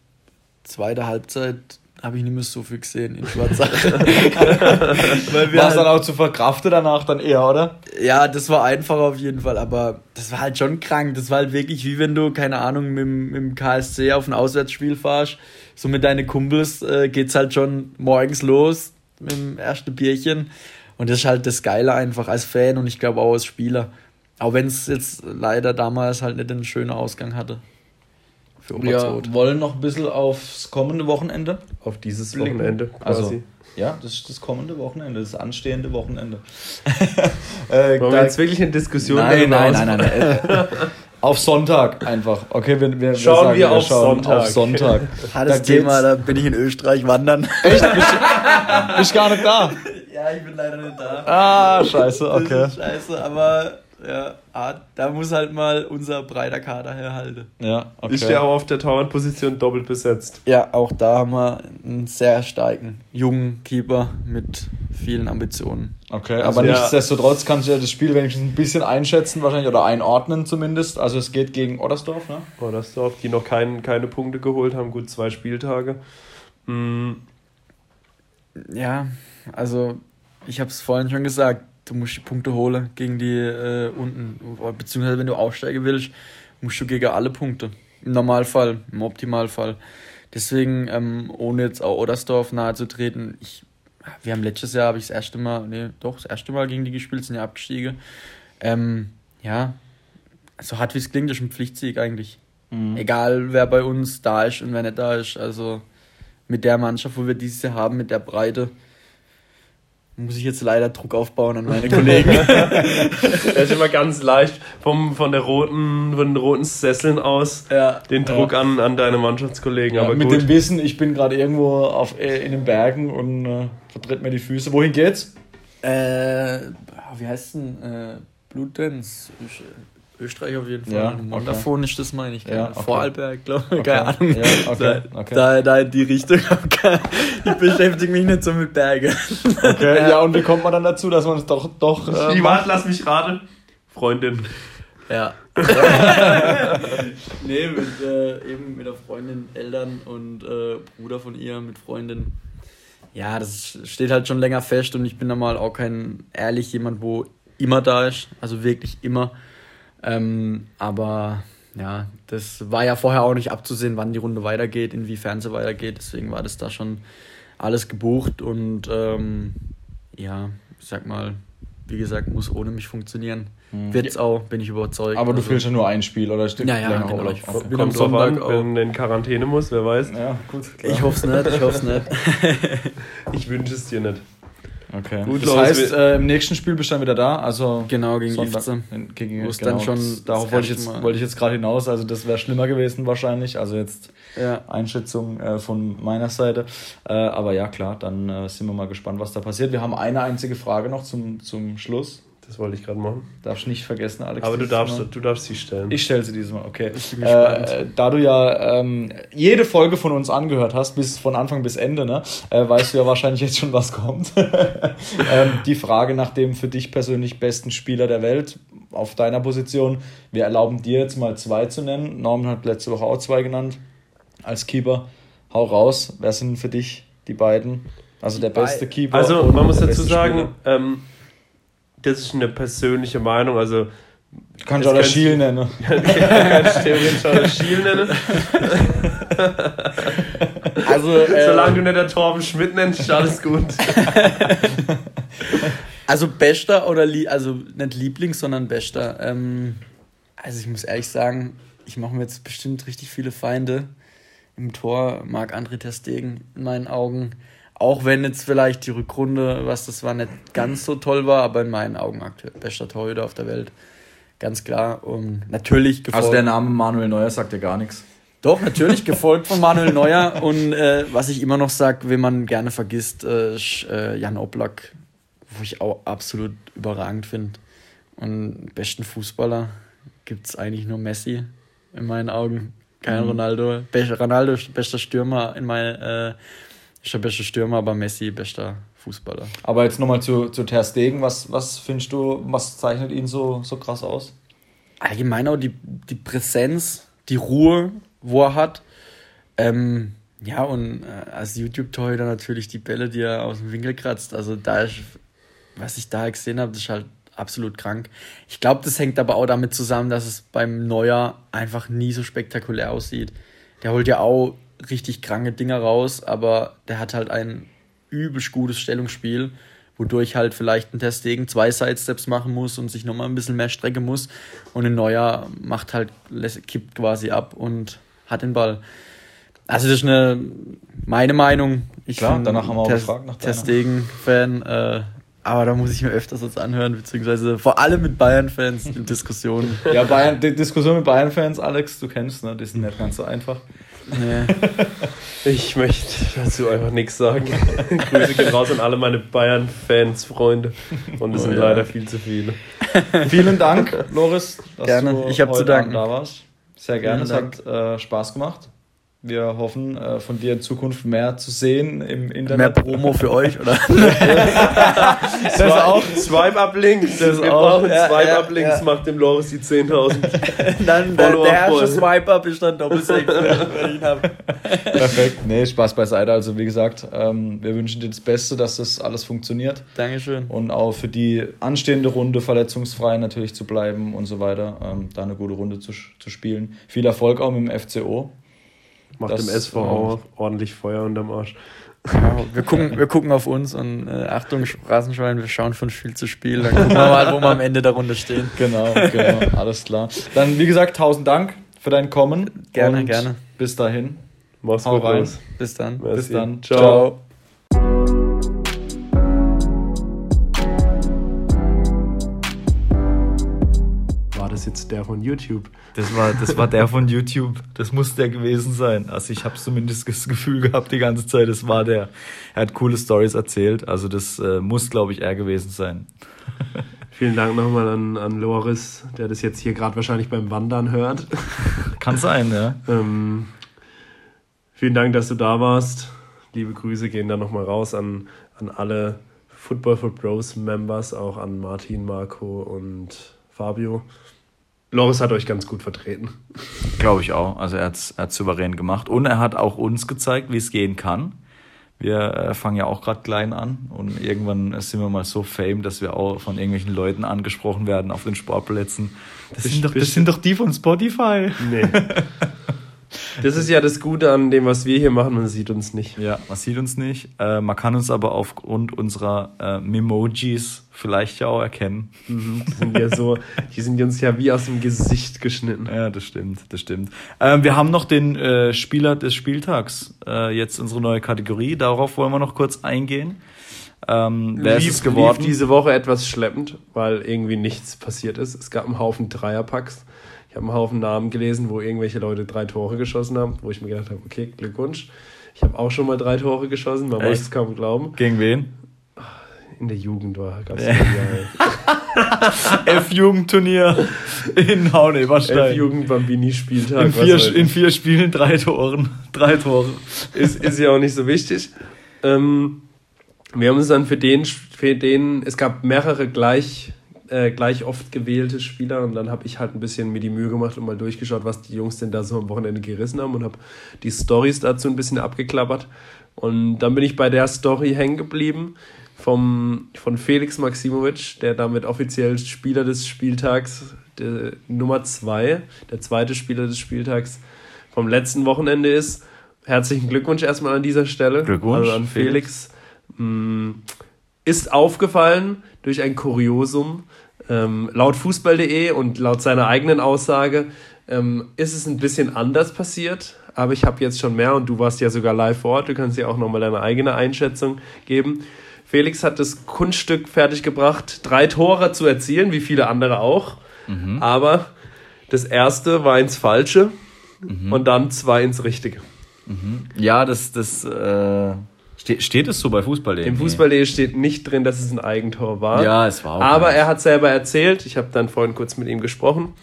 zweite Halbzeit habe ich nicht mehr so viel gesehen in Schwarzach. Weil wir war es halt, dann auch zu verkraften danach dann eher, oder? Ja, das war einfach auf jeden Fall, aber das war halt schon krank. Das war halt wirklich wie wenn du, keine Ahnung, mit, mit dem KSC auf ein Auswärtsspiel fahrst. So mit deinen Kumpels äh, es halt schon morgens los mit dem ersten Bierchen. Und das ist halt das Geile einfach als Fan und ich glaube auch als Spieler. Auch wenn es jetzt leider damals halt nicht einen schönen Ausgang hatte für Wir wollen noch ein bisschen aufs kommende Wochenende. Auf dieses blicken. Wochenende quasi. Also, ja, das ist das kommende Wochenende, das anstehende Wochenende. äh, Wollen wir jetzt wirklich eine Diskussion nein, nein, nein, nein, nein, nein. Auf Sonntag einfach. Okay, wir, wir schauen wir, sagen, wir auf, schauen Sonntag. auf Sonntag. Hartes Thema, da bin ich in Österreich wandern. Echt? Bist, bist gar nicht da? Ja, ich bin leider nicht da. Ah, scheiße, okay. Das ist scheiße, aber ja, ah, da muss halt mal unser breiter Kader herhalten. Ja, okay. Ist der auch auf der Torwartposition doppelt besetzt? Ja, auch da haben wir einen sehr starken jungen Keeper mit vielen Ambitionen. Okay, also aber ja. nichtsdestotrotz kannst du ja das Spiel wenigstens ein bisschen einschätzen wahrscheinlich oder einordnen zumindest. Also es geht gegen Oddersdorf, ne? Oddersdorf, die noch kein, keine Punkte geholt haben, gut zwei Spieltage. Mhm. Ja, also ich habe es vorhin schon gesagt, du musst die Punkte holen gegen die äh, unten. Beziehungsweise wenn du aufsteigen willst, musst du gegen alle Punkte. Im Normalfall, im Optimalfall. Deswegen, ähm, ohne jetzt auch Odersdorf nahe zu treten, ich, wir haben letztes Jahr, habe ich das erste Mal, nee, doch, das erste Mal gegen die gespielt, sind ja abgestiegen. Ähm, ja, so hart wie es klingt, ist ein Pflichtsieg eigentlich. Mhm. Egal, wer bei uns da ist und wer nicht da ist. Also mit der Mannschaft, wo wir dieses Jahr haben, mit der Breite, muss ich jetzt leider Druck aufbauen an meine Kollegen. das ist immer ganz leicht, vom, von, der roten, von den roten Sesseln aus ja, den Druck ja. an, an deine Mannschaftskollegen. Ja, Aber mit gut. dem Wissen, ich bin gerade irgendwo auf, äh, in den Bergen und äh, vertritt mir die Füße. Wohin geht's? Äh, wie heißt denn? Äh, Blutenz. Österreich auf jeden Fall. Ja, Montafon ist das, meine ich. Ja, okay. Vorarlberg, glaube ich. Okay. Keine Ahnung. Ja, okay. okay. Da, da in die Richtung. ich beschäftige mich nicht so mit Bergen. Okay, ja. ja, und wie kommt man dann dazu, dass man es doch. doch ähm, Warte, lass mich raten. Freundin. Ja. nee, mit, äh, eben mit der Freundin, Eltern und äh, Bruder von ihr mit Freundin. Ja, das steht halt schon länger fest und ich bin da mal auch kein ehrlich jemand, wo immer da ist. Also wirklich immer. Ähm, aber ja, das war ja vorher auch nicht abzusehen, wann die Runde weitergeht, inwiefern sie weitergeht. Deswegen war das da schon alles gebucht und ähm, ja, ich sag mal, wie gesagt, muss ohne mich funktionieren. Mhm. Wird es auch, bin ich überzeugt. Aber du also, fühlst ja nur ein Spiel, oder stimmt? Ja, ja, genau. Ich okay. bin am Sonntag an, wenn in Quarantäne muss, wer weiß. Ja, gut. Klar. Ich hoffe es nicht, ich hoffe es nicht. ich wünsche es dir nicht. Okay. Gut, das heißt, äh, im nächsten Spiel bist du dann wieder da. Also genau, gegen Sonntag, gegen Wo genau, dann schon. Darauf wollte ich, jetzt, wollte ich jetzt gerade hinaus. Also, das wäre schlimmer gewesen, wahrscheinlich. Also, jetzt ja. Einschätzung äh, von meiner Seite. Äh, aber ja, klar, dann äh, sind wir mal gespannt, was da passiert. Wir haben eine einzige Frage noch zum, zum Schluss. Das wollte ich gerade machen. Darfst nicht vergessen, Alex. Aber du darfst, du darfst sie stellen. Ich stelle sie dieses Mal, okay. Äh, da du ja ähm, jede Folge von uns angehört hast, bis von Anfang bis Ende, ne, äh, weißt du ja wahrscheinlich jetzt schon, was kommt. ähm, die Frage nach dem für dich persönlich besten Spieler der Welt auf deiner Position. Wir erlauben dir jetzt mal zwei zu nennen. Norman hat letzte Woche auch zwei genannt als Keeper. Hau raus, wer sind für dich die beiden? Also der beste Keeper. Also man muss dazu sagen, ähm, das ist eine persönliche Meinung. Also, du kannst auch das Schiel nennen. du kannst theoretisch auch das Schiel nennen. also, äh, Solange du nicht der Torben Schmidt nennst, ist alles gut. also Bester oder Lie also nicht Lieblings, sondern Bester. Ähm, also ich muss ehrlich sagen, ich mache mir jetzt bestimmt richtig viele Feinde im Tor. Marc-André Terstegen in meinen Augen. Auch wenn jetzt vielleicht die Rückrunde, was das war, nicht ganz so toll war, aber in meinen Augen aktuell bester Torhüter auf der Welt. Ganz klar. Und natürlich gefolgt. Also der Name Manuel Neuer sagt dir gar nichts. Doch, natürlich, gefolgt von Manuel Neuer. Und äh, was ich immer noch sage, wenn man gerne vergisst, äh, äh, Jan Oblak, wo ich auch absolut überragend finde. Und besten Fußballer gibt es eigentlich nur Messi, in meinen Augen. Kein mhm. Ronaldo. Be Ronaldo, bester Stürmer in meinen äh, ist der beste Stürmer, aber Messi bester Fußballer. Aber jetzt nochmal zu, zu Ter Stegen. Was, was findest du, was zeichnet ihn so, so krass aus? Allgemein auch die, die Präsenz, die Ruhe, wo er hat. Ähm, ja, und äh, als YouTube-Torhüter natürlich die Bälle, die er aus dem Winkel kratzt. Also da ist, was ich da gesehen habe, das ist halt absolut krank. Ich glaube, das hängt aber auch damit zusammen, dass es beim Neuer einfach nie so spektakulär aussieht. Der holt ja auch richtig kranke Dinger raus, aber der hat halt ein übelst gutes Stellungsspiel, wodurch halt vielleicht ein Testegen zwei Sidesteps machen muss und sich nochmal ein bisschen mehr strecken muss. Und ein Neuer macht halt, kippt quasi ab und hat den Ball. Also das ist eine meine Meinung. Ich Klar, danach haben wir auch Test, gefragt nach Testegen-Fan, äh, aber da muss ich mir öfters was anhören, beziehungsweise vor allem mit Bayern-Fans in Diskussionen. Ja, Bayern, die Diskussion mit Bayern-Fans, Alex, du kennst, ne? Die sind nicht ganz so einfach. Nee. Ich möchte dazu einfach nichts sagen. Grüße gehen raus an alle meine Bayern-Fans, Freunde. Und es oh, sind ja. leider viel zu viele. Vielen Dank, Loris, dass gerne. du ich habe zu danken. da warst. Sehr gerne, es hat äh, Spaß gemacht. Wir hoffen, äh, von dir in Zukunft mehr zu sehen im Internet. Mehr Promo für euch, oder? das ist auch Swipe-Up-Links. Wir auch, brauchen ja, Swipe-Up-Links, ja, ja. macht dem Loris die 10.000. dann der, der erste Swipe-Up ist dann Doppel-Six, wenn ich ihn habe. Perfekt. Nee, Spaß beiseite. Also wie gesagt, ähm, wir wünschen dir das Beste, dass das alles funktioniert. Dankeschön. Und auch für die anstehende Runde verletzungsfrei natürlich zu bleiben und so weiter. Ähm, da eine gute Runde zu, zu spielen. Viel Erfolg auch mit dem FCO. Macht das, dem SV auch ordentlich Feuer unterm Arsch. Ja, wir, gucken, wir gucken auf uns und äh, Achtung, Straßenschwein, wir schauen von Spiel zu Spiel. Dann gucken wir mal, wo wir am Ende der Runde stehen. Genau, genau, alles klar. Dann, wie gesagt, tausend Dank für dein Kommen. Gerne, gerne. Bis dahin. Mach's gut. Rein. Bis dann. Merci. Bis dann. Ciao. Ciao. Jetzt der von YouTube. Das war, das war der von YouTube. Das muss der gewesen sein. Also ich habe zumindest das Gefühl gehabt die ganze Zeit, das war der. Er hat coole Stories erzählt. Also das äh, muss, glaube ich, er gewesen sein. Vielen Dank nochmal an, an Loris, der das jetzt hier gerade wahrscheinlich beim Wandern hört. Kann sein, ja. ähm, vielen Dank, dass du da warst. Liebe Grüße gehen dann nochmal raus an, an alle Football for Bros Members, auch an Martin, Marco und Fabio. Loris hat euch ganz gut vertreten. Glaube ich auch. Also er hat es souverän gemacht. Und er hat auch uns gezeigt, wie es gehen kann. Wir äh, fangen ja auch gerade klein an und irgendwann sind wir mal so fame, dass wir auch von irgendwelchen Leuten angesprochen werden auf den Sportplätzen. Das, sind doch, das sind doch die von Spotify. Nee. Das ist ja das Gute an dem, was wir hier machen, man sieht uns nicht. Ja, man sieht uns nicht. Äh, man kann uns aber aufgrund unserer äh, Memojis vielleicht ja auch erkennen. Mhm, die sind ja so, die sind uns ja wie aus dem Gesicht geschnitten. Ja, das stimmt, das stimmt. Ähm, wir haben noch den äh, Spieler des Spieltags, äh, jetzt unsere neue Kategorie. Darauf wollen wir noch kurz eingehen. Ähm, wer lief, ist es geworden? Lief diese Woche etwas schleppend, weil irgendwie nichts passiert ist. Es gab einen Haufen Dreierpacks. Ich habe einen Haufen Namen gelesen, wo irgendwelche Leute drei Tore geschossen haben, wo ich mir gedacht habe, okay, Glückwunsch. Ich habe auch schon mal drei Tore geschossen, man weiß es kaum glauben. Gegen wen? In der Jugend war gab es F-Jugendturnier in Hauneberstein. F-Jugend Bambini-Spieltag. In, vier, in vier Spielen drei Toren. Drei Tore. Ist, ist ja auch nicht so wichtig. Ähm, wir haben uns dann für den, für den, es gab mehrere gleich äh, gleich oft gewählte Spieler und dann habe ich halt ein bisschen mir die Mühe gemacht und mal durchgeschaut, was die Jungs denn da so am Wochenende gerissen haben und habe die Stories dazu ein bisschen abgeklappert. Und dann bin ich bei der Story hängen geblieben vom, von Felix Maximovic, der damit offiziell Spieler des Spieltags der, Nummer zwei, der zweite Spieler des Spieltags vom letzten Wochenende ist. Herzlichen Glückwunsch erstmal an dieser Stelle. Glückwunsch. Also an Felix. Felix. Mm, ist aufgefallen durch ein Kuriosum. Ähm, laut Fußball.de und laut seiner eigenen Aussage ähm, ist es ein bisschen anders passiert, aber ich habe jetzt schon mehr und du warst ja sogar live vor Ort, du kannst ja auch nochmal deine eigene Einschätzung geben. Felix hat das Kunststück fertiggebracht, drei Tore zu erzielen, wie viele andere auch, mhm. aber das erste war ins Falsche mhm. und dann zwei ins Richtige. Mhm. Ja, das, das äh Ste steht es so bei Fußball.de? Im Fußball.de steht nicht drin, dass es ein Eigentor war. Ja, es war auch. Aber er hat selber erzählt, ich habe dann vorhin kurz mit ihm gesprochen.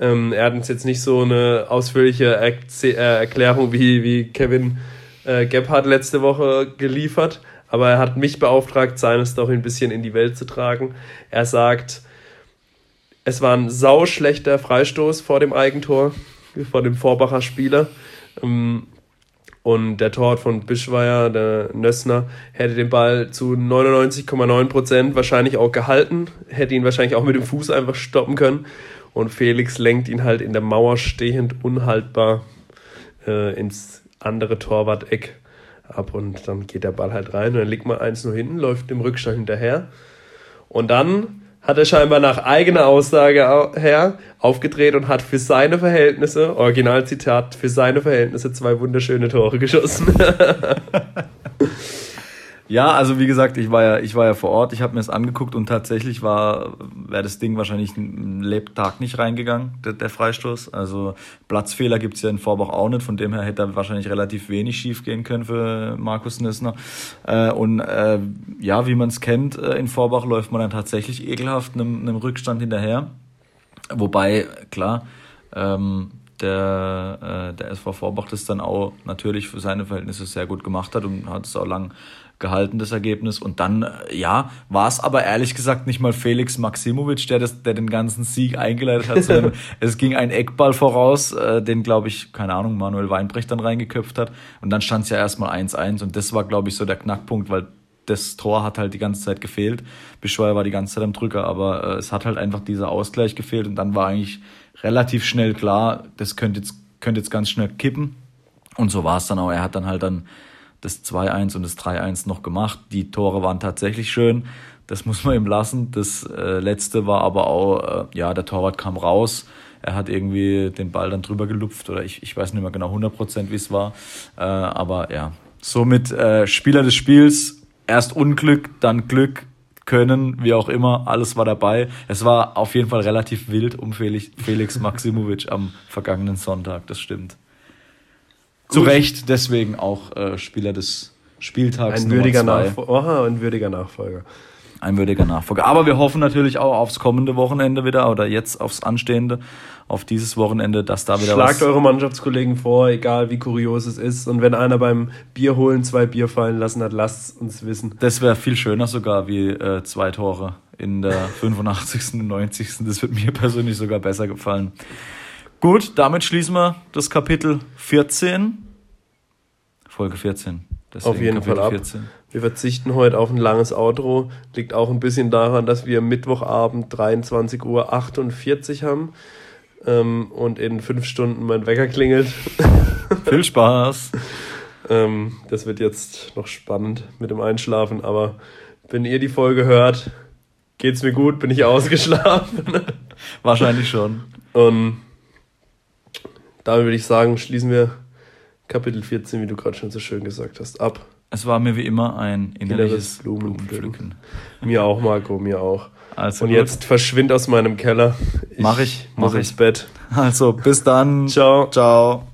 Ähm, er hat uns jetzt nicht so eine ausführliche er äh, Erklärung wie, wie Kevin äh, Gebhardt letzte Woche geliefert, aber er hat mich beauftragt, seine Story ein bisschen in die Welt zu tragen. Er sagt, es war ein sauschlechter Freistoß vor dem Eigentor, vor dem Vorbacher Spieler. Ähm, und der Torwart von Bischweier, der Nössner, hätte den Ball zu 99,9 Prozent wahrscheinlich auch gehalten, hätte ihn wahrscheinlich auch mit dem Fuß einfach stoppen können. Und Felix lenkt ihn halt in der Mauer stehend unhaltbar äh, ins andere Torwart-Eck ab und dann geht der Ball halt rein und dann liegt man eins nur hinten, läuft dem Rückstand hinterher. Und dann hat er scheinbar nach eigener Aussage her aufgedreht und hat für seine Verhältnisse, Originalzitat, für seine Verhältnisse zwei wunderschöne Tore geschossen. Ja, also wie gesagt, ich war ja, ich war ja vor Ort, ich habe mir das angeguckt und tatsächlich war, wäre das Ding wahrscheinlich einen Lebtag nicht reingegangen, der, der Freistoß. Also Platzfehler gibt's ja in Vorbach auch nicht, von dem her hätte er wahrscheinlich relativ wenig schief gehen können für Markus Nissner. Äh, und äh, ja, wie man es kennt, äh, in Vorbach läuft man dann tatsächlich ekelhaft einem, einem Rückstand hinterher. Wobei, klar, ähm, der, äh, der SV Vorbach das dann auch natürlich für seine Verhältnisse sehr gut gemacht hat und hat es auch lang gehalten, das Ergebnis. Und dann, äh, ja, war es aber ehrlich gesagt nicht mal Felix Maximovic, der, das, der den ganzen Sieg eingeleitet hat, sondern es ging ein Eckball voraus, äh, den, glaube ich, keine Ahnung, Manuel Weinbrecht dann reingeköpft hat. Und dann stand es ja erstmal 1-1 und das war, glaube ich, so der Knackpunkt, weil das Tor hat halt die ganze Zeit gefehlt. Bischweier war die ganze Zeit am Drücker, aber äh, es hat halt einfach dieser Ausgleich gefehlt und dann war eigentlich relativ schnell klar, das könnte jetzt, könnte jetzt ganz schnell kippen. Und so war es dann auch. Er hat dann halt dann das 2-1 und das 3-1 noch gemacht. Die Tore waren tatsächlich schön. Das muss man ihm lassen. Das äh, letzte war aber auch, äh, ja, der Torwart kam raus. Er hat irgendwie den Ball dann drüber gelupft oder ich, ich weiß nicht mehr genau 100% wie es war. Äh, aber ja, somit äh, Spieler des Spiels. Erst Unglück, dann Glück, können, wie auch immer, alles war dabei. Es war auf jeden Fall relativ wild um Felix, Felix Maximovic am vergangenen Sonntag, das stimmt. Zu Recht, deswegen auch äh, Spieler des Spieltags. Ein würdiger, Nachfolger. ein würdiger Nachfolger. Ein würdiger Nachfolger. Aber wir hoffen natürlich auch aufs kommende Wochenende wieder oder jetzt aufs anstehende, auf dieses Wochenende, dass da wieder Schlagt was... eure Mannschaftskollegen vor, egal wie kurios es ist. Und wenn einer beim Bier holen zwei Bier fallen lassen hat, lasst uns wissen. Das wäre viel schöner sogar wie äh, zwei Tore in der 85. und 90. Das wird mir persönlich sogar besser gefallen. Gut, damit schließen wir das Kapitel 14. Folge 14. Auf jeden Kapitel Fall ab. 14. Wir verzichten heute auf ein langes Outro. Liegt auch ein bisschen daran, dass wir Mittwochabend 23.48 Uhr haben ähm, und in fünf Stunden mein Wecker klingelt. Viel Spaß. ähm, das wird jetzt noch spannend mit dem Einschlafen, aber wenn ihr die Folge hört, geht's mir gut, bin ich ausgeschlafen. Wahrscheinlich schon. Und damit würde ich sagen, schließen wir Kapitel 14, wie du gerade schon so schön gesagt hast, ab. Es war mir wie immer ein innerliches Blumenpflücken. Blumenpflücken. Mir auch, Marco, mir auch. Also Und gut. jetzt verschwind aus meinem Keller. Ich mach ich. Mach muss ich. ins Bett. Also, bis dann. Ciao. Ciao.